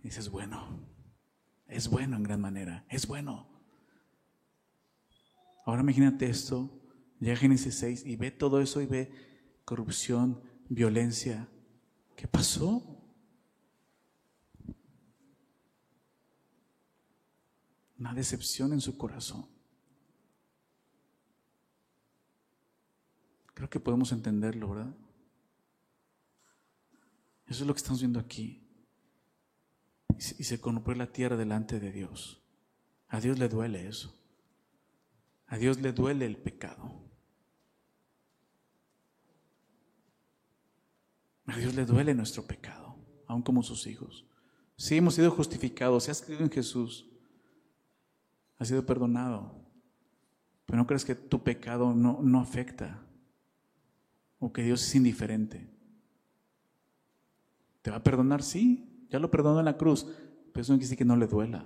y dices, bueno, es bueno en gran manera, es bueno. Ahora imagínate esto, llega Génesis 6 y ve todo eso y ve corrupción, violencia. ¿Qué pasó? Una decepción en su corazón. Creo que podemos entenderlo, ¿verdad? Eso es lo que estamos viendo aquí y se corrompió la tierra delante de Dios. A Dios le duele eso. A Dios le duele el pecado. A Dios le duele nuestro pecado, aun como sus hijos. Si hemos sido justificados, si has creído en Jesús, has sido perdonado. Pero no crees que tu pecado no, no afecta o que Dios es indiferente. ¿Te va a perdonar? Sí, ya lo perdonó en la cruz, pero eso no quiere decir que no le duela.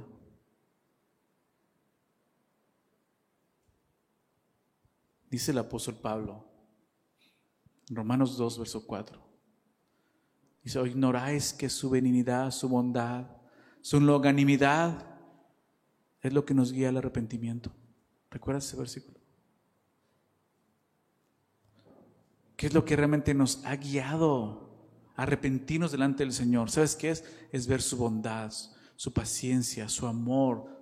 Dice el apóstol Pablo, Romanos 2, verso 4. Dice, ignoráis que su benignidad, su bondad, su longanimidad es lo que nos guía al arrepentimiento. ¿Recuerdas ese versículo? ¿Qué es lo que realmente nos ha guiado arrepentirnos delante del Señor. ¿Sabes qué es? Es ver su bondad, su paciencia, su amor,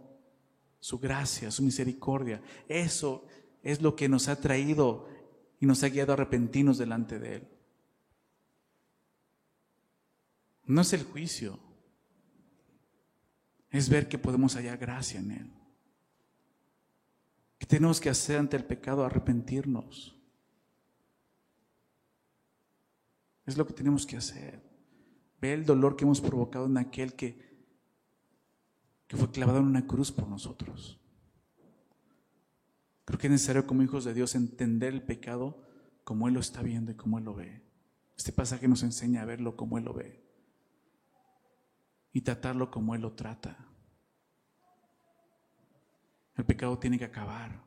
su gracia, su misericordia. Eso es lo que nos ha traído y nos ha guiado a arrepentirnos delante de Él. No es el juicio, es ver que podemos hallar gracia en Él. ¿Qué tenemos que hacer ante el pecado? Arrepentirnos. Es lo que tenemos que hacer. Ve el dolor que hemos provocado en aquel que fue clavado en una cruz por nosotros. Creo que es necesario como hijos de Dios entender el pecado como Él lo está viendo y como Él lo ve. Este pasaje nos enseña a verlo como Él lo ve y tratarlo como Él lo trata. El pecado tiene que acabar.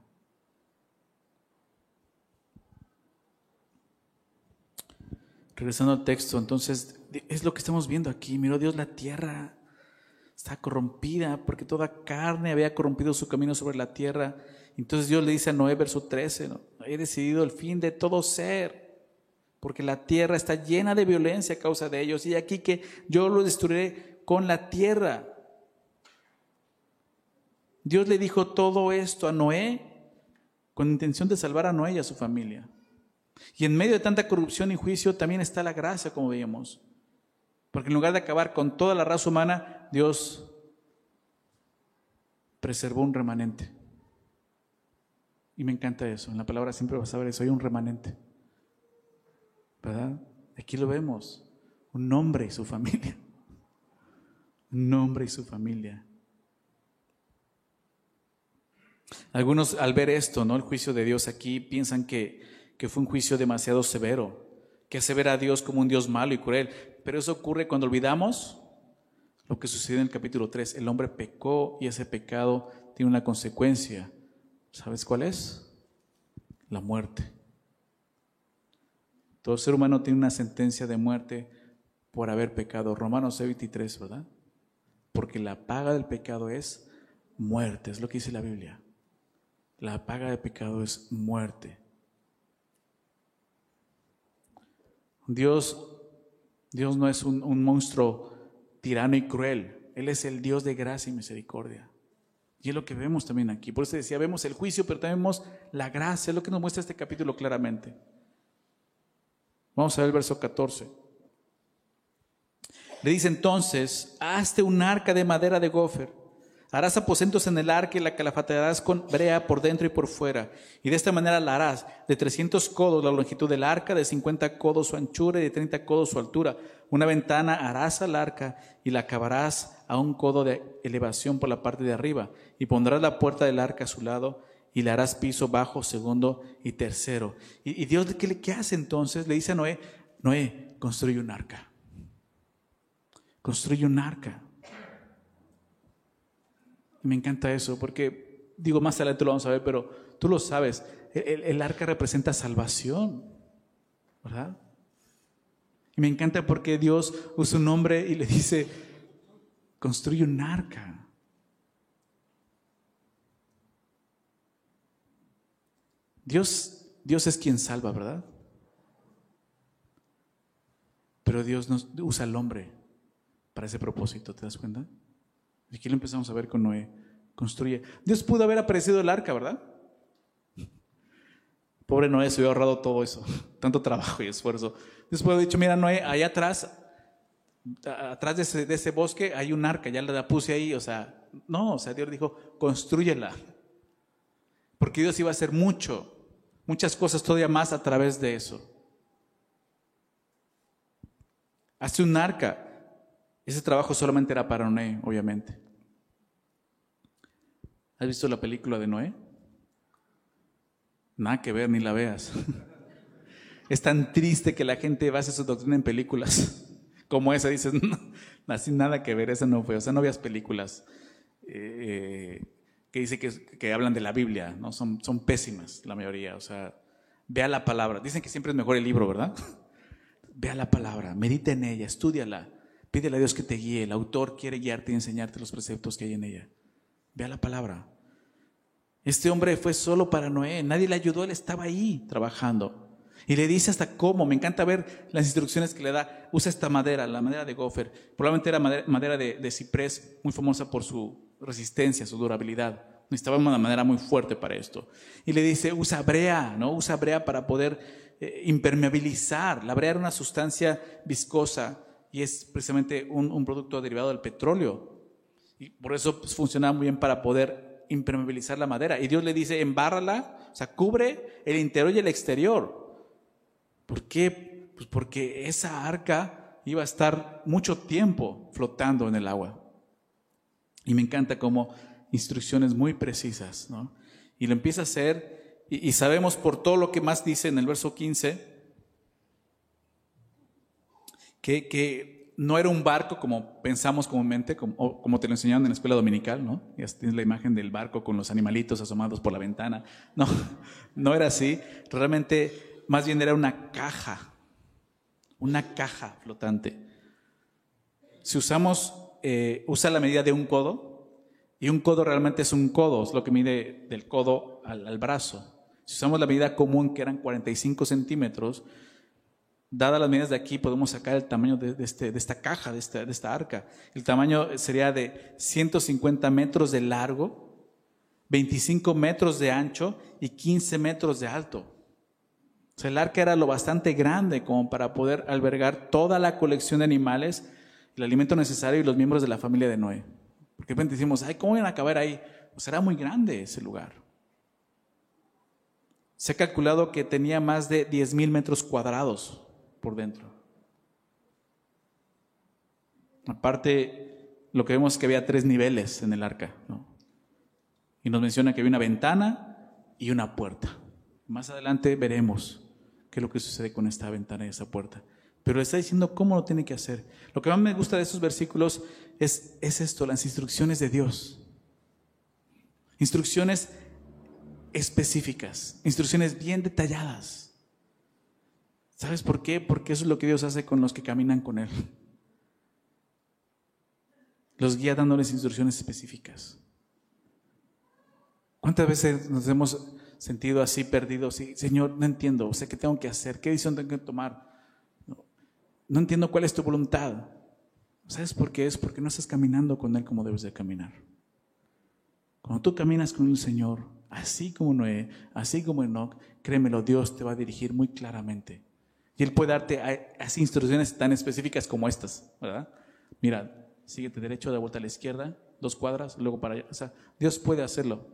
Regresando al texto, entonces es lo que estamos viendo aquí. Miró Dios la tierra está corrompida porque toda carne había corrompido su camino sobre la tierra. Entonces Dios le dice a Noé, verso 13, he decidido el fin de todo ser, porque la tierra está llena de violencia a causa de ellos. Y aquí que yo lo destruiré con la tierra. Dios le dijo todo esto a Noé con intención de salvar a Noé y a su familia. Y en medio de tanta corrupción y juicio también está la gracia, como veíamos. Porque en lugar de acabar con toda la raza humana, Dios preservó un remanente. Y me encanta eso. En la palabra siempre vas a ver eso. Hay un remanente. ¿Verdad? Aquí lo vemos. Un hombre y su familia. Un hombre y su familia. Algunos al ver esto, ¿no? El juicio de Dios aquí piensan que, que fue un juicio demasiado severo, que hace ver a Dios como un Dios malo y cruel. Pero eso ocurre cuando olvidamos lo que sucedió en el capítulo 3. El hombre pecó y ese pecado tiene una consecuencia. ¿Sabes cuál es? La muerte. Todo ser humano tiene una sentencia de muerte por haber pecado. Romanos 23, ¿verdad? Porque la paga del pecado es muerte, es lo que dice la Biblia. La paga del pecado es muerte. Dios, Dios no es un, un monstruo tirano y cruel. Él es el Dios de gracia y misericordia. Y es lo que vemos también aquí. Por eso decía, vemos el juicio, pero también vemos la gracia. Es lo que nos muestra este capítulo claramente. Vamos a ver el verso 14. Le dice entonces, hazte un arca de madera de gofer. Harás aposentos en el arca y la calafatearás con brea por dentro y por fuera. Y de esta manera la harás de 300 codos la longitud del arca, de 50 codos su anchura y de 30 codos su altura. Una ventana harás al arca y la acabarás a un codo de elevación por la parte de arriba. Y pondrás la puerta del arca a su lado y le harás piso bajo, segundo y tercero. Y, Dios, ¿qué, ¿qué hace entonces? Le dice a Noé, Noé, construye un arca. Construye un arca. Me encanta eso porque, digo, más adelante lo vamos a ver, pero tú lo sabes, el, arca representa salvación, ¿verdad? Y me encanta porque Dios usa un nombre y le dice, construye un arca. Dios, Dios es quien salva, ¿verdad? Pero Dios usa al hombre para ese propósito, ¿te das cuenta? Y aquí lo empezamos a ver con Noé. Construye. Dios pudo haber aparecido el arca, ¿verdad? Pobre Noé se había ahorrado todo eso, tanto trabajo y esfuerzo. Dios pudo haber dicho, mira Noé, allá atrás, atrás de ese, bosque hay un arca, ya la puse ahí, o sea, no, o sea, Dios dijo, construyela. Porque Dios iba a hacer mucho, muchas cosas todavía más a través de eso. Hace un arca, ese trabajo solamente era para Noé, obviamente. ¿Has visto la película de Noé? Nada que ver, ni la veas. Es tan triste que la gente base su doctrina en películas como esa. Dices, no, así nada que ver, esa no fue. O sea, no veas películas eh, que dice que, hablan de la Biblia, ¿no? Son, son pésimas la mayoría. O sea, vea la palabra. Dicen que siempre es mejor el libro, ¿verdad? Vea la palabra, medita en ella, estudiala. Pídele a Dios que te guíe. El autor quiere guiarte y enseñarte los preceptos que hay en ella. Vea la palabra. Este hombre fue solo para Noé. Nadie le ayudó, él estaba ahí trabajando. Y le dice hasta cómo. Me encanta ver las instrucciones que le da. Usa esta madera, la madera de gofer. Probablemente era madera, de, ciprés, muy famosa por su resistencia, su durabilidad. Necesitaba una madera muy fuerte para esto. Y le dice, usa brea, ¿no? Usa brea para poder eh, impermeabilizar. La brea era una sustancia viscosa y es precisamente un, producto derivado del petróleo. Y por eso pues, funciona muy bien para poder impermeabilizar la madera. Y Dios le dice, embárrala, o sea, cubre el interior y el exterior. ¿Por qué? Pues porque esa arca iba a estar mucho tiempo flotando en el agua. Y me encanta como instrucciones muy precisas. Y lo empieza a hacer, y, sabemos por todo lo que más dice en el verso 15, que, no era un barco como pensamos comúnmente, como, como te lo enseñaron en la escuela dominical, ¿no? Ya tienes la imagen del barco con los animalitos asomados por la ventana. No, no era así. Realmente, más bien era una caja, una caja flotante. Si usamos, eh, usa la medida de un codo, y un codo realmente es un codo, es lo que mide del codo al, brazo. Si usamos la medida común, que eran 45 centímetros, dadas las medidas de aquí, podemos sacar el tamaño de, este, esta caja, de esta, arca. El tamaño sería de 150 metros de largo, 25 metros de ancho y 15 metros de alto. O sea, el arca era lo bastante grande como para poder albergar toda la colección de animales, el alimento necesario y los miembros de la familia de Noé. Porque de repente decimos, ay, ¿cómo van a acabar ahí? Pues será muy grande ese lugar. Se ha calculado que tenía más de 10 mil metros cuadrados dentro. Aparte, lo que vemos es que había tres niveles en el arca. Y nos menciona que había una ventana y una puerta. Más adelante veremos qué es lo que sucede con esta ventana y esa puerta pero está diciendo cómo lo tiene que hacer. Lo que más me gusta de estos versículos es esto, las instrucciones de Dios. Instrucciones específicas, instrucciones bien detalladas. ¿Sabes por qué? Porque eso es lo que Dios hace con los que caminan con Él. Los guía dándoles instrucciones específicas. ¿Cuántas veces nos hemos sentido así perdidos? Y, Señor, no entiendo, sé qué tengo que hacer, qué decisión tengo que tomar no entiendo cuál es tu voluntad. ¿Sabes por qué? Es porque no estás caminando con Él como debes de caminar. Cuando tú caminas con el Señor, así como Noé, así como Enoch, créemelo, Dios te va a dirigir muy claramente. Y Él puede darte así instrucciones tan específicas como estas, ¿verdad? Mira, síguete derecho, de vuelta a la izquierda, dos cuadras, luego para allá. O sea, Dios puede hacerlo.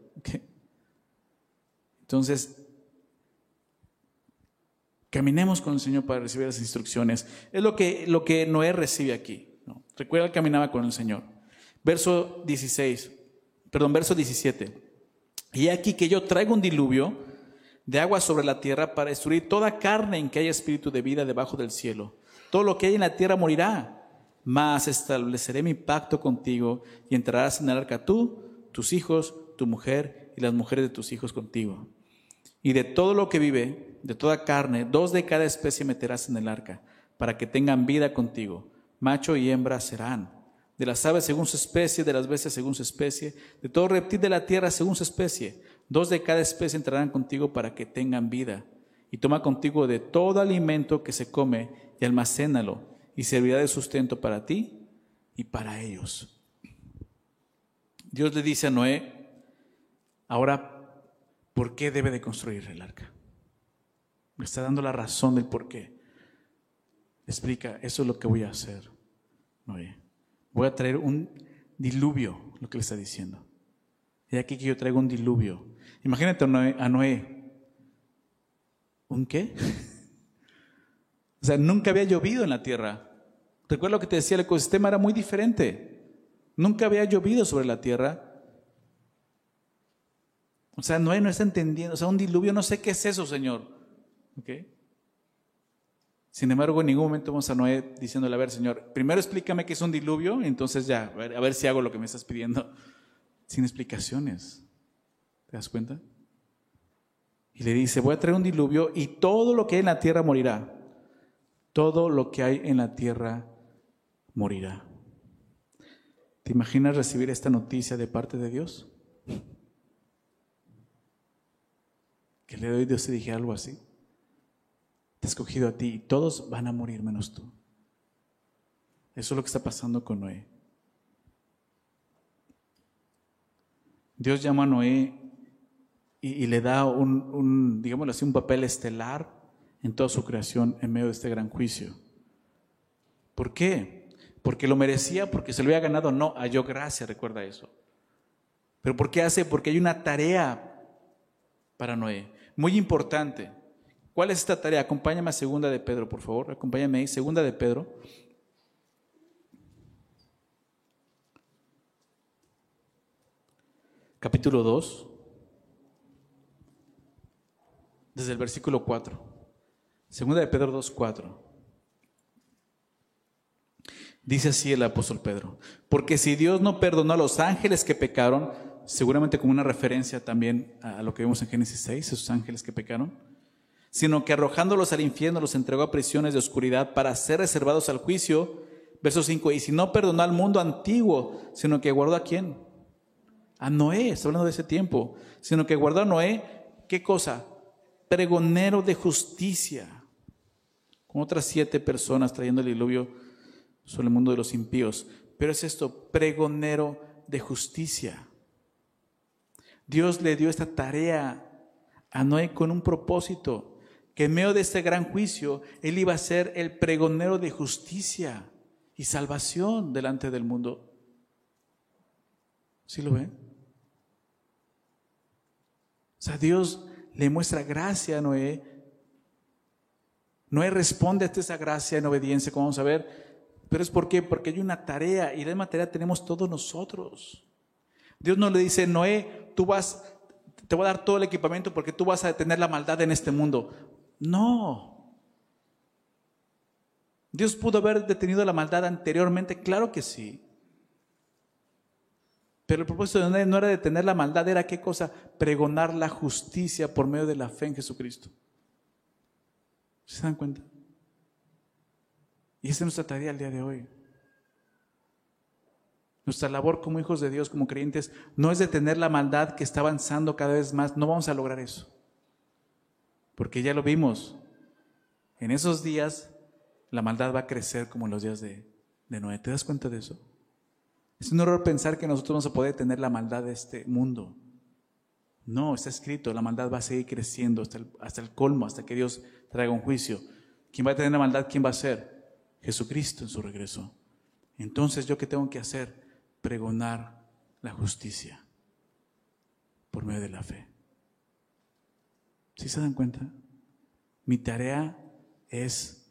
Entonces, Caminemos con el Señor para recibir las instrucciones. Es lo que, lo que Noé recibe aquí. Recuerda que caminaba con el Señor. Verso 16, perdón, verso 17. Y aquí que yo traigo un diluvio de agua sobre la tierra para destruir toda carne en que haya espíritu de vida debajo del cielo. Todo lo que hay en la tierra morirá. Mas estableceré mi pacto contigo y entrarás en el arca tú, tus hijos, tu mujer y las mujeres de tus hijos contigo. Y de todo lo que vive, de toda carne, dos de cada especie meterás en el arca, para que tengan vida contigo. Macho y hembra serán. De las aves según su especie, de las bestias según su especie, de todo reptil de la tierra según su especie. Dos de cada especie entrarán contigo para que tengan vida. Y toma contigo de todo alimento que se come y almacénalo, y servirá de sustento para ti y para ellos. Dios le dice a Noé, ahora, ¿por qué debe de construir el arca? Me está dando la razón del por qué. Explica, eso es lo que voy a hacer. Voy a traer un diluvio, lo que le está diciendo. Y aquí que yo traigo un diluvio. Imagínate a Noé. ¿Un qué? o sea, nunca había llovido en la tierra. Recuerda lo que te decía, el ecosistema era muy diferente. Nunca había llovido sobre la tierra. O sea, Noé no está entendiendo. O sea, un diluvio, no sé qué es eso, Señor. Sin embargo, en ningún momento vamos a Noé diciéndole, a ver, Señor, primero explícame qué es un diluvio, entonces ya, a ver si hago lo que me estás pidiendo. Sin explicaciones. ¿Te das cuenta? Y le dice, voy a traer un diluvio y todo lo que hay en la tierra morirá. Todo lo que hay en la tierra morirá. ¿Te imaginas recibir esta noticia de parte de Dios? Que le doy Dios te dije algo así. Te he escogido a ti y todos van a morir menos tú. Eso es lo que está pasando con Noé. Dios llama a Noé y, le da un, un, digámoslo así, un papel estelar en toda su creación en medio de este gran juicio. ¿Por qué? Porque lo merecía, porque se lo había ganado. No, halló gracia, recuerda eso. Pero ¿por qué hace? Porque hay una tarea para Noé muy importante. ¿Cuál es esta tarea? Acompáñame a segunda de Pedro, por favor. Acompáñame ahí, segunda de Pedro. capítulo 2, desde el versículo 4. Segunda de Pedro 2, 4. Dice así el apóstol Pedro, porque si Dios no perdonó a los ángeles que pecaron, seguramente como una referencia también a lo que vemos en Génesis 6, esos ángeles que pecaron, sino que arrojándolos al infierno los entregó a prisiones de oscuridad para ser reservados al juicio. Verso 5, y si no perdonó al mundo antiguo, sino que guardó a quién? A Noé, está hablando de ese tiempo, sino que guardó a Noé, ¿qué cosa? Pregonero de justicia, con otras siete personas trayendo el diluvio sobre el mundo de los impíos. Pero es esto, pregonero de justicia. Dios le dio esta tarea a Noé con un propósito, que en medio de este gran juicio, él iba a ser el pregonero de justicia y salvación delante del mundo. ¿Sí lo ven? O sea, Dios le muestra gracia a Noé. Noé responde a esa gracia en obediencia, como vamos a ver, pero es? Porque hay una tarea y la misma tarea tenemos todos nosotros. Dios no le dice, Noé, tú vas, te voy a dar todo el equipamiento porque tú vas a detener la maldad en este mundo. No. Dios pudo haber detenido la maldad anteriormente, claro que sí. Pero el propósito de Noé no era detener la maldad, era qué cosa? Pregonar la justicia por medio de la fe en Jesucristo. ¿Se dan cuenta? Y esa es nuestra tarea el día de hoy. Nuestra labor como hijos de Dios, como creyentes, no es detener la maldad que está avanzando cada vez más. No vamos a lograr eso. Porque ya lo vimos. En esos días la maldad va a crecer como en los días de, Noé. ¿Te das cuenta de eso? Es un error pensar que nosotros vamos a poder detener la maldad de este mundo. No, está escrito, la maldad va a seguir creciendo hasta el, hasta el colmo, hasta que Dios traiga un juicio. ¿Quién va a tener la maldad? ¿Quién va a ser? Jesucristo en su regreso. Entonces, ¿yo qué tengo que hacer? Pregonar la justicia por medio de la fe. ¿Sí se dan cuenta? Mi tarea es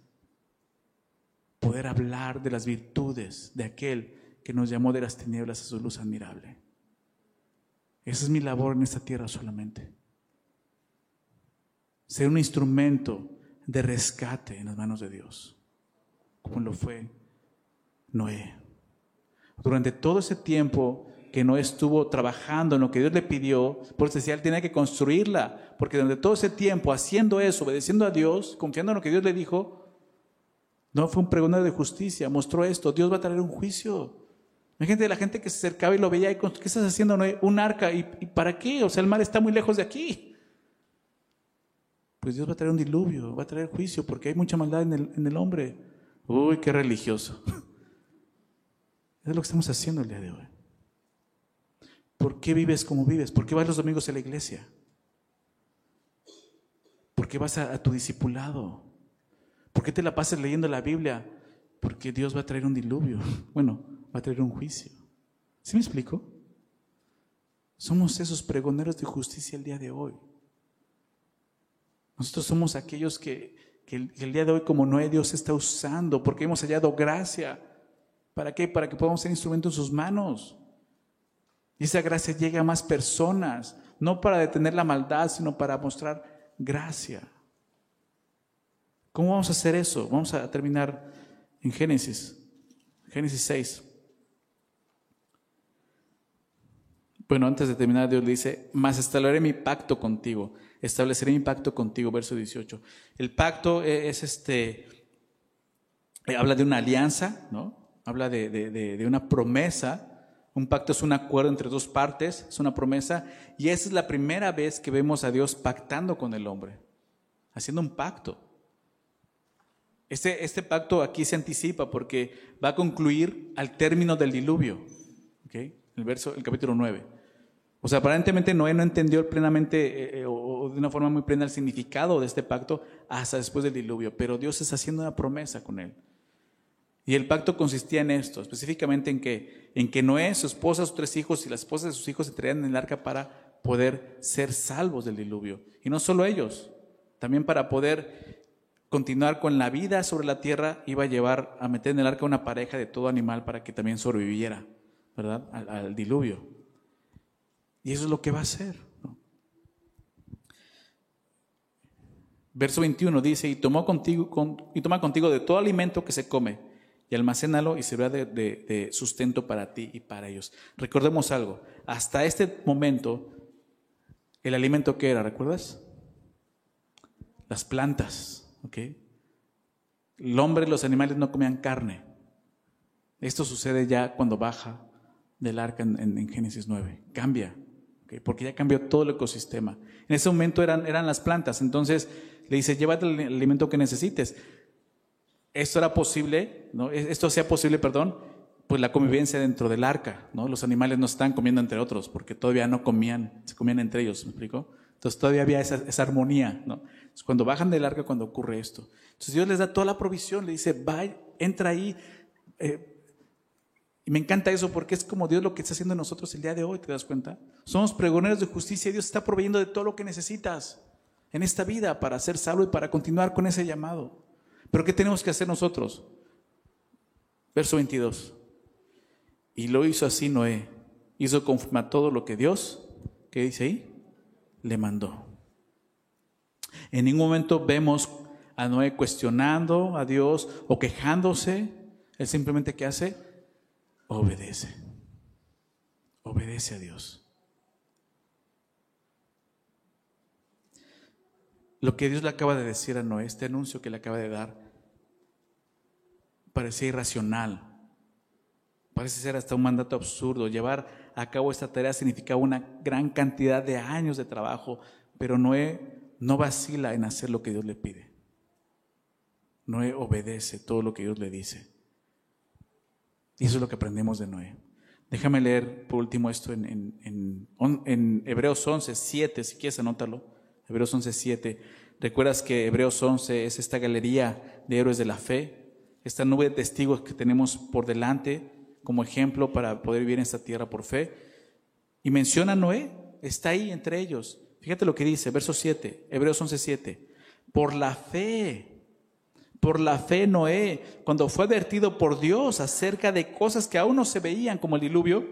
poder hablar de las virtudes de aquel que nos llamó de las tinieblas a su luz admirable. Esa es mi labor en esta tierra solamente. Ser un instrumento de rescate en las manos de Dios como lo fue Noé. Durante todo ese tiempo que Noé estuvo trabajando en lo que Dios le pidió, por eso él tenía que construirla, porque durante todo ese tiempo haciendo eso, obedeciendo a Dios, confiando en lo que Dios le dijo, no fue un pregonero de justicia, mostró esto, Dios va a traer un juicio. Imagínate la gente que se acercaba y lo veía, y, ¿qué estás haciendo? Un arca, ¿Y, para qué? O sea, el mar está muy lejos de aquí. Pues Dios va a traer un diluvio, va a traer juicio, porque hay mucha maldad en el, en el hombre. Uy, qué religioso. Es lo que estamos haciendo el día de hoy. ¿Por qué vives como vives? ¿Por qué vas los domingos a la iglesia? ¿Por qué vas a, tu discipulado? ¿Por qué te la pasas leyendo la Biblia? Porque Dios va a traer un diluvio. Bueno, va a traer un juicio. ¿Sí me explico? Somos esos pregoneros de justicia el día de hoy. Nosotros somos aquellos que que el, día de hoy como Noé Dios está usando, porque hemos hallado gracia. ¿Para qué? Para que podamos ser instrumentos en sus manos. Y esa gracia llegue a más personas, no para detener la maldad, sino para mostrar gracia. ¿Cómo vamos a hacer eso? Vamos a terminar en Génesis, Génesis 6. Bueno, antes de terminar, Dios dice, más estableceré mi pacto contigo estableceré mi pacto contigo, verso 18. El pacto e, es este, eh, habla de una alianza, ¿no? Habla de, una promesa. Un pacto es un acuerdo entre dos partes, es una promesa, y esa es la primera vez que vemos a Dios pactando con el hombre, haciendo un pacto. Este, este pacto aquí se anticipa porque va a concluir al término del diluvio, el, verso, el capítulo 9. O sea, aparentemente Noé no entendió plenamente eh, eh, o, de una forma muy plena el significado de este pacto hasta después del diluvio, pero Dios está haciendo una promesa con él. Y el pacto consistía en esto, específicamente en que, en que Noé, su esposa, sus tres hijos y la esposa de sus hijos se traían en el arca para poder ser salvos del diluvio. Y no solo ellos, también para poder continuar con la vida sobre la tierra, iba a llevar a meter en el arca una pareja de todo animal para que también sobreviviera, ¿verdad? al diluvio. Y eso es lo que va a hacer. Verso 21 dice, y, tomó contigo, y toma contigo de todo alimento que se come, y almacénalo y será de, de, sustento para ti y para ellos. Recordemos algo, hasta este momento, el alimento que era, ¿recuerdas? Las plantas, ¿ok? El hombre y los animales no comían carne. Esto sucede ya cuando baja del arca en, Génesis 9. Cambia, porque ya cambió todo el ecosistema. En ese momento eran, eran las plantas, entonces le dice, llévate el alimento que necesites. Esto era posible, ¿no? E, esto hacía posible, perdón, pues la convivencia dentro del arca, ¿no? Los animales no estaban comiendo entre otros, porque todavía no comían, se comían entre ellos, ¿me explico? Entonces todavía había esa, esa armonía, ¿no? cuando bajan del arca, cuando ocurre esto. Entonces Dios les da toda la provisión, le dice, va, entra ahí. Eh, y me encanta eso porque es como Dios lo que está haciendo en nosotros el día de hoy, ¿te das cuenta? Somos pregoneros de justicia y Dios está proveyendo de todo lo que necesitas en esta vida para ser salvo y para continuar con ese llamado. Pero ¿qué tenemos que hacer nosotros? Verso 22. Y lo hizo así Noé. Hizo conforme todo lo que Dios, ¿qué dice ahí? Le mandó. En ningún momento vemos a Noé cuestionando a Dios o quejándose. Él simplemente ¿qué hace? Obedece. Obedece a Dios. Lo que Dios le acaba de decir a Noé, este anuncio que le acaba de dar, parecía irracional. Parece ser hasta un mandato absurdo. Llevar a cabo esta tarea significaba una gran cantidad de años de trabajo, pero Noé no vacila en hacer lo que Dios le pide. Noé obedece todo lo que Dios le dice. Y eso es lo que aprendemos de Noé. Déjame leer por último esto en, Hebreos 11, 7, si quieres anótalo. Hebreos 11, 7. Recuerdas que Hebreos 11 es esta galería de héroes de la fe, esta nube de testigos que tenemos por delante como ejemplo para poder vivir en esta tierra por fe. Y menciona a Noé, está ahí entre ellos. Fíjate lo que dice, verso 7, Hebreos 11, 7. Por la fe, por la fe Noé, cuando fue advertido por Dios acerca de cosas que aún no se veían como el diluvio,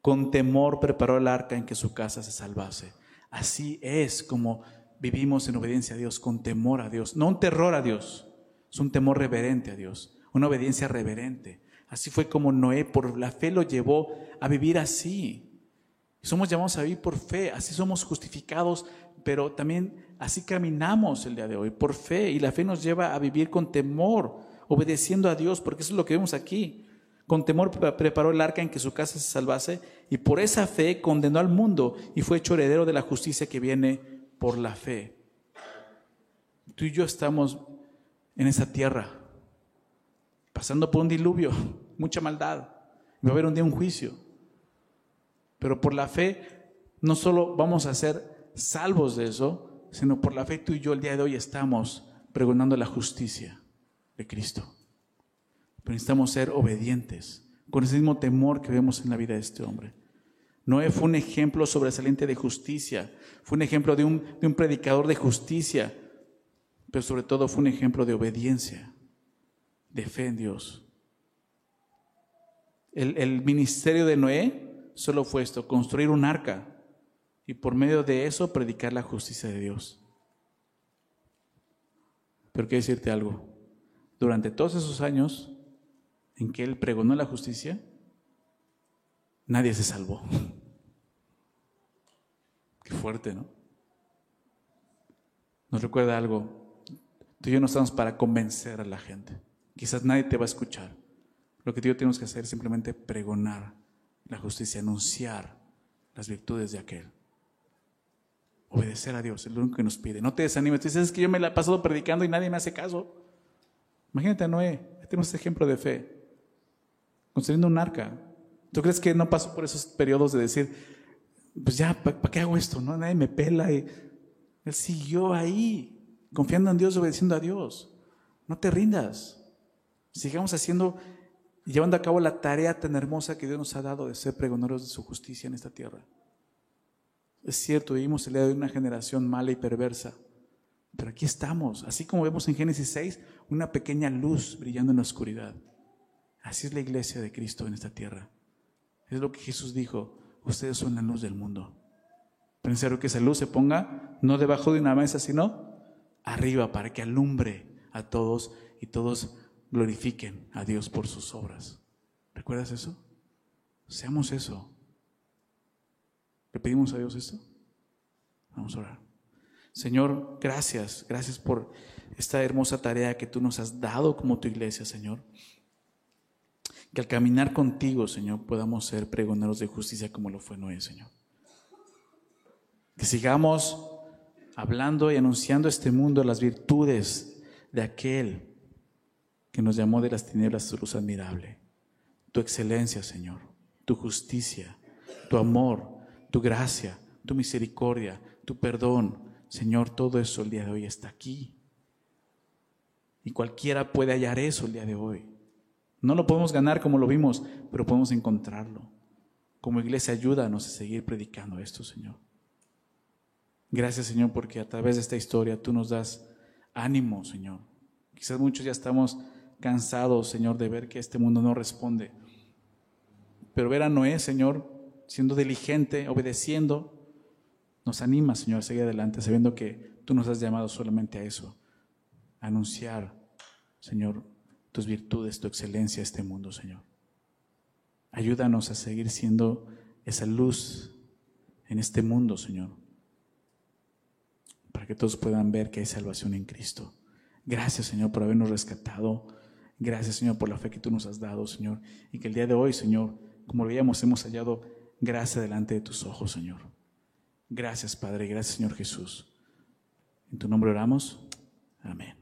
con temor preparó el arca en que su casa se salvase. Así es como vivimos en obediencia a Dios, con temor a Dios. No un terror a Dios, es un temor reverente a Dios, una obediencia reverente. Así fue como Noé por la fe lo llevó a vivir así. Somos llamados a vivir por fe, así somos justificados, pero también así caminamos el día de hoy, por fe. Y la fe nos lleva a vivir con temor, obedeciendo a Dios, porque eso es lo que vemos aquí. Con temor preparó el arca en que su casa se salvase y por esa fe condenó al mundo y fue hecho heredero de la justicia que viene por la fe. Tú y yo estamos en esa tierra, pasando por un diluvio, mucha maldad. Va a haber un día un juicio. Pero por la fe no solo vamos a ser salvos de eso, sino por la fe tú y yo el día de hoy estamos pregonando la justicia de Cristo. Pero necesitamos ser obedientes, con ese mismo temor que vemos en la vida de este hombre. Noé fue un ejemplo sobresaliente de justicia, fue un ejemplo de un, predicador de justicia, pero sobre todo fue un ejemplo de obediencia, de fe en Dios. El ministerio de Noé solo fue esto, construir un arca y por medio de eso predicar la justicia de Dios. Pero quiero decirte algo, durante todos esos años en que él pregonó la justicia, nadie se salvó. Qué fuerte, ¿no? Nos recuerda algo. Tú y yo no estamos para convencer a la gente. Quizás nadie te va a escuchar. Lo que tú y yo tenemos que hacer es simplemente pregonar la justicia, anunciar las virtudes de aquel. Obedecer a Dios, es lo único que nos pide. No te desanimes. Tú dices, es que yo me la he pasado predicando y nadie me hace caso. Imagínate a Noé. Tenemos este ejemplo de fe construyendo un arca. ¿Tú crees que no pasó por esos periodos de decir, pues ya, ¿para qué hago esto? No, nadie me pela. Y él siguió ahí, confiando en Dios, obedeciendo a Dios. No te rindas. Sigamos haciendo llevando a cabo la tarea tan hermosa que Dios nos ha dado de ser pregoneros de su justicia en esta tierra. Es cierto, vivimos el día de una generación mala y perversa, pero aquí estamos, así como vemos en Génesis 6, una pequeña luz brillando en la oscuridad. Así es la iglesia de Cristo en esta tierra. Es lo que Jesús dijo. ustedes son la luz del mundo. Pero que esa luz se ponga no debajo de una mesa, sino arriba para que alumbre a todos y todos glorifiquen a Dios por sus obras. ¿Recuerdas eso? Seamos eso. ¿Le pedimos a Dios esto? Vamos a orar. Señor, gracias, gracias por esta hermosa tarea que tú nos has dado como tu iglesia, Señor. Que al caminar contigo, Señor, podamos ser pregoneros de justicia como lo fue Noé, Señor. Que sigamos hablando y anunciando a este mundo las virtudes de aquel que nos llamó de las tinieblas su luz admirable. Tu excelencia, Señor, tu justicia, tu amor, tu gracia, tu misericordia, tu perdón. Señor, todo eso el día de hoy está aquí. Y cualquiera puede hallar eso el día de hoy. No lo podemos ganar como lo vimos, pero podemos encontrarlo. Como iglesia, ayúdanos a seguir predicando esto, Señor. Gracias, Señor, porque a través de esta historia tú nos das ánimo, Señor. Quizás muchos ya estamos cansados, Señor, de ver que este mundo no responde. Pero ver a Noé, Señor, siendo diligente, obedeciendo, nos anima, Señor, a seguir adelante, sabiendo que tú nos has llamado solamente a eso, a anunciar, Señor, tus virtudes, tu excelencia a este mundo, Señor. Ayúdanos a seguir siendo esa luz en este mundo, Señor, para que todos puedan ver que hay salvación en Cristo. Gracias, Señor, por habernos rescatado. Gracias, Señor, por la fe que tú nos has dado, Señor. Y que el día de hoy, Señor, como veíamos, hemos hallado gracia delante de tus ojos, Señor. Gracias, Padre. Gracias, Señor Jesús. En tu nombre oramos. Amén.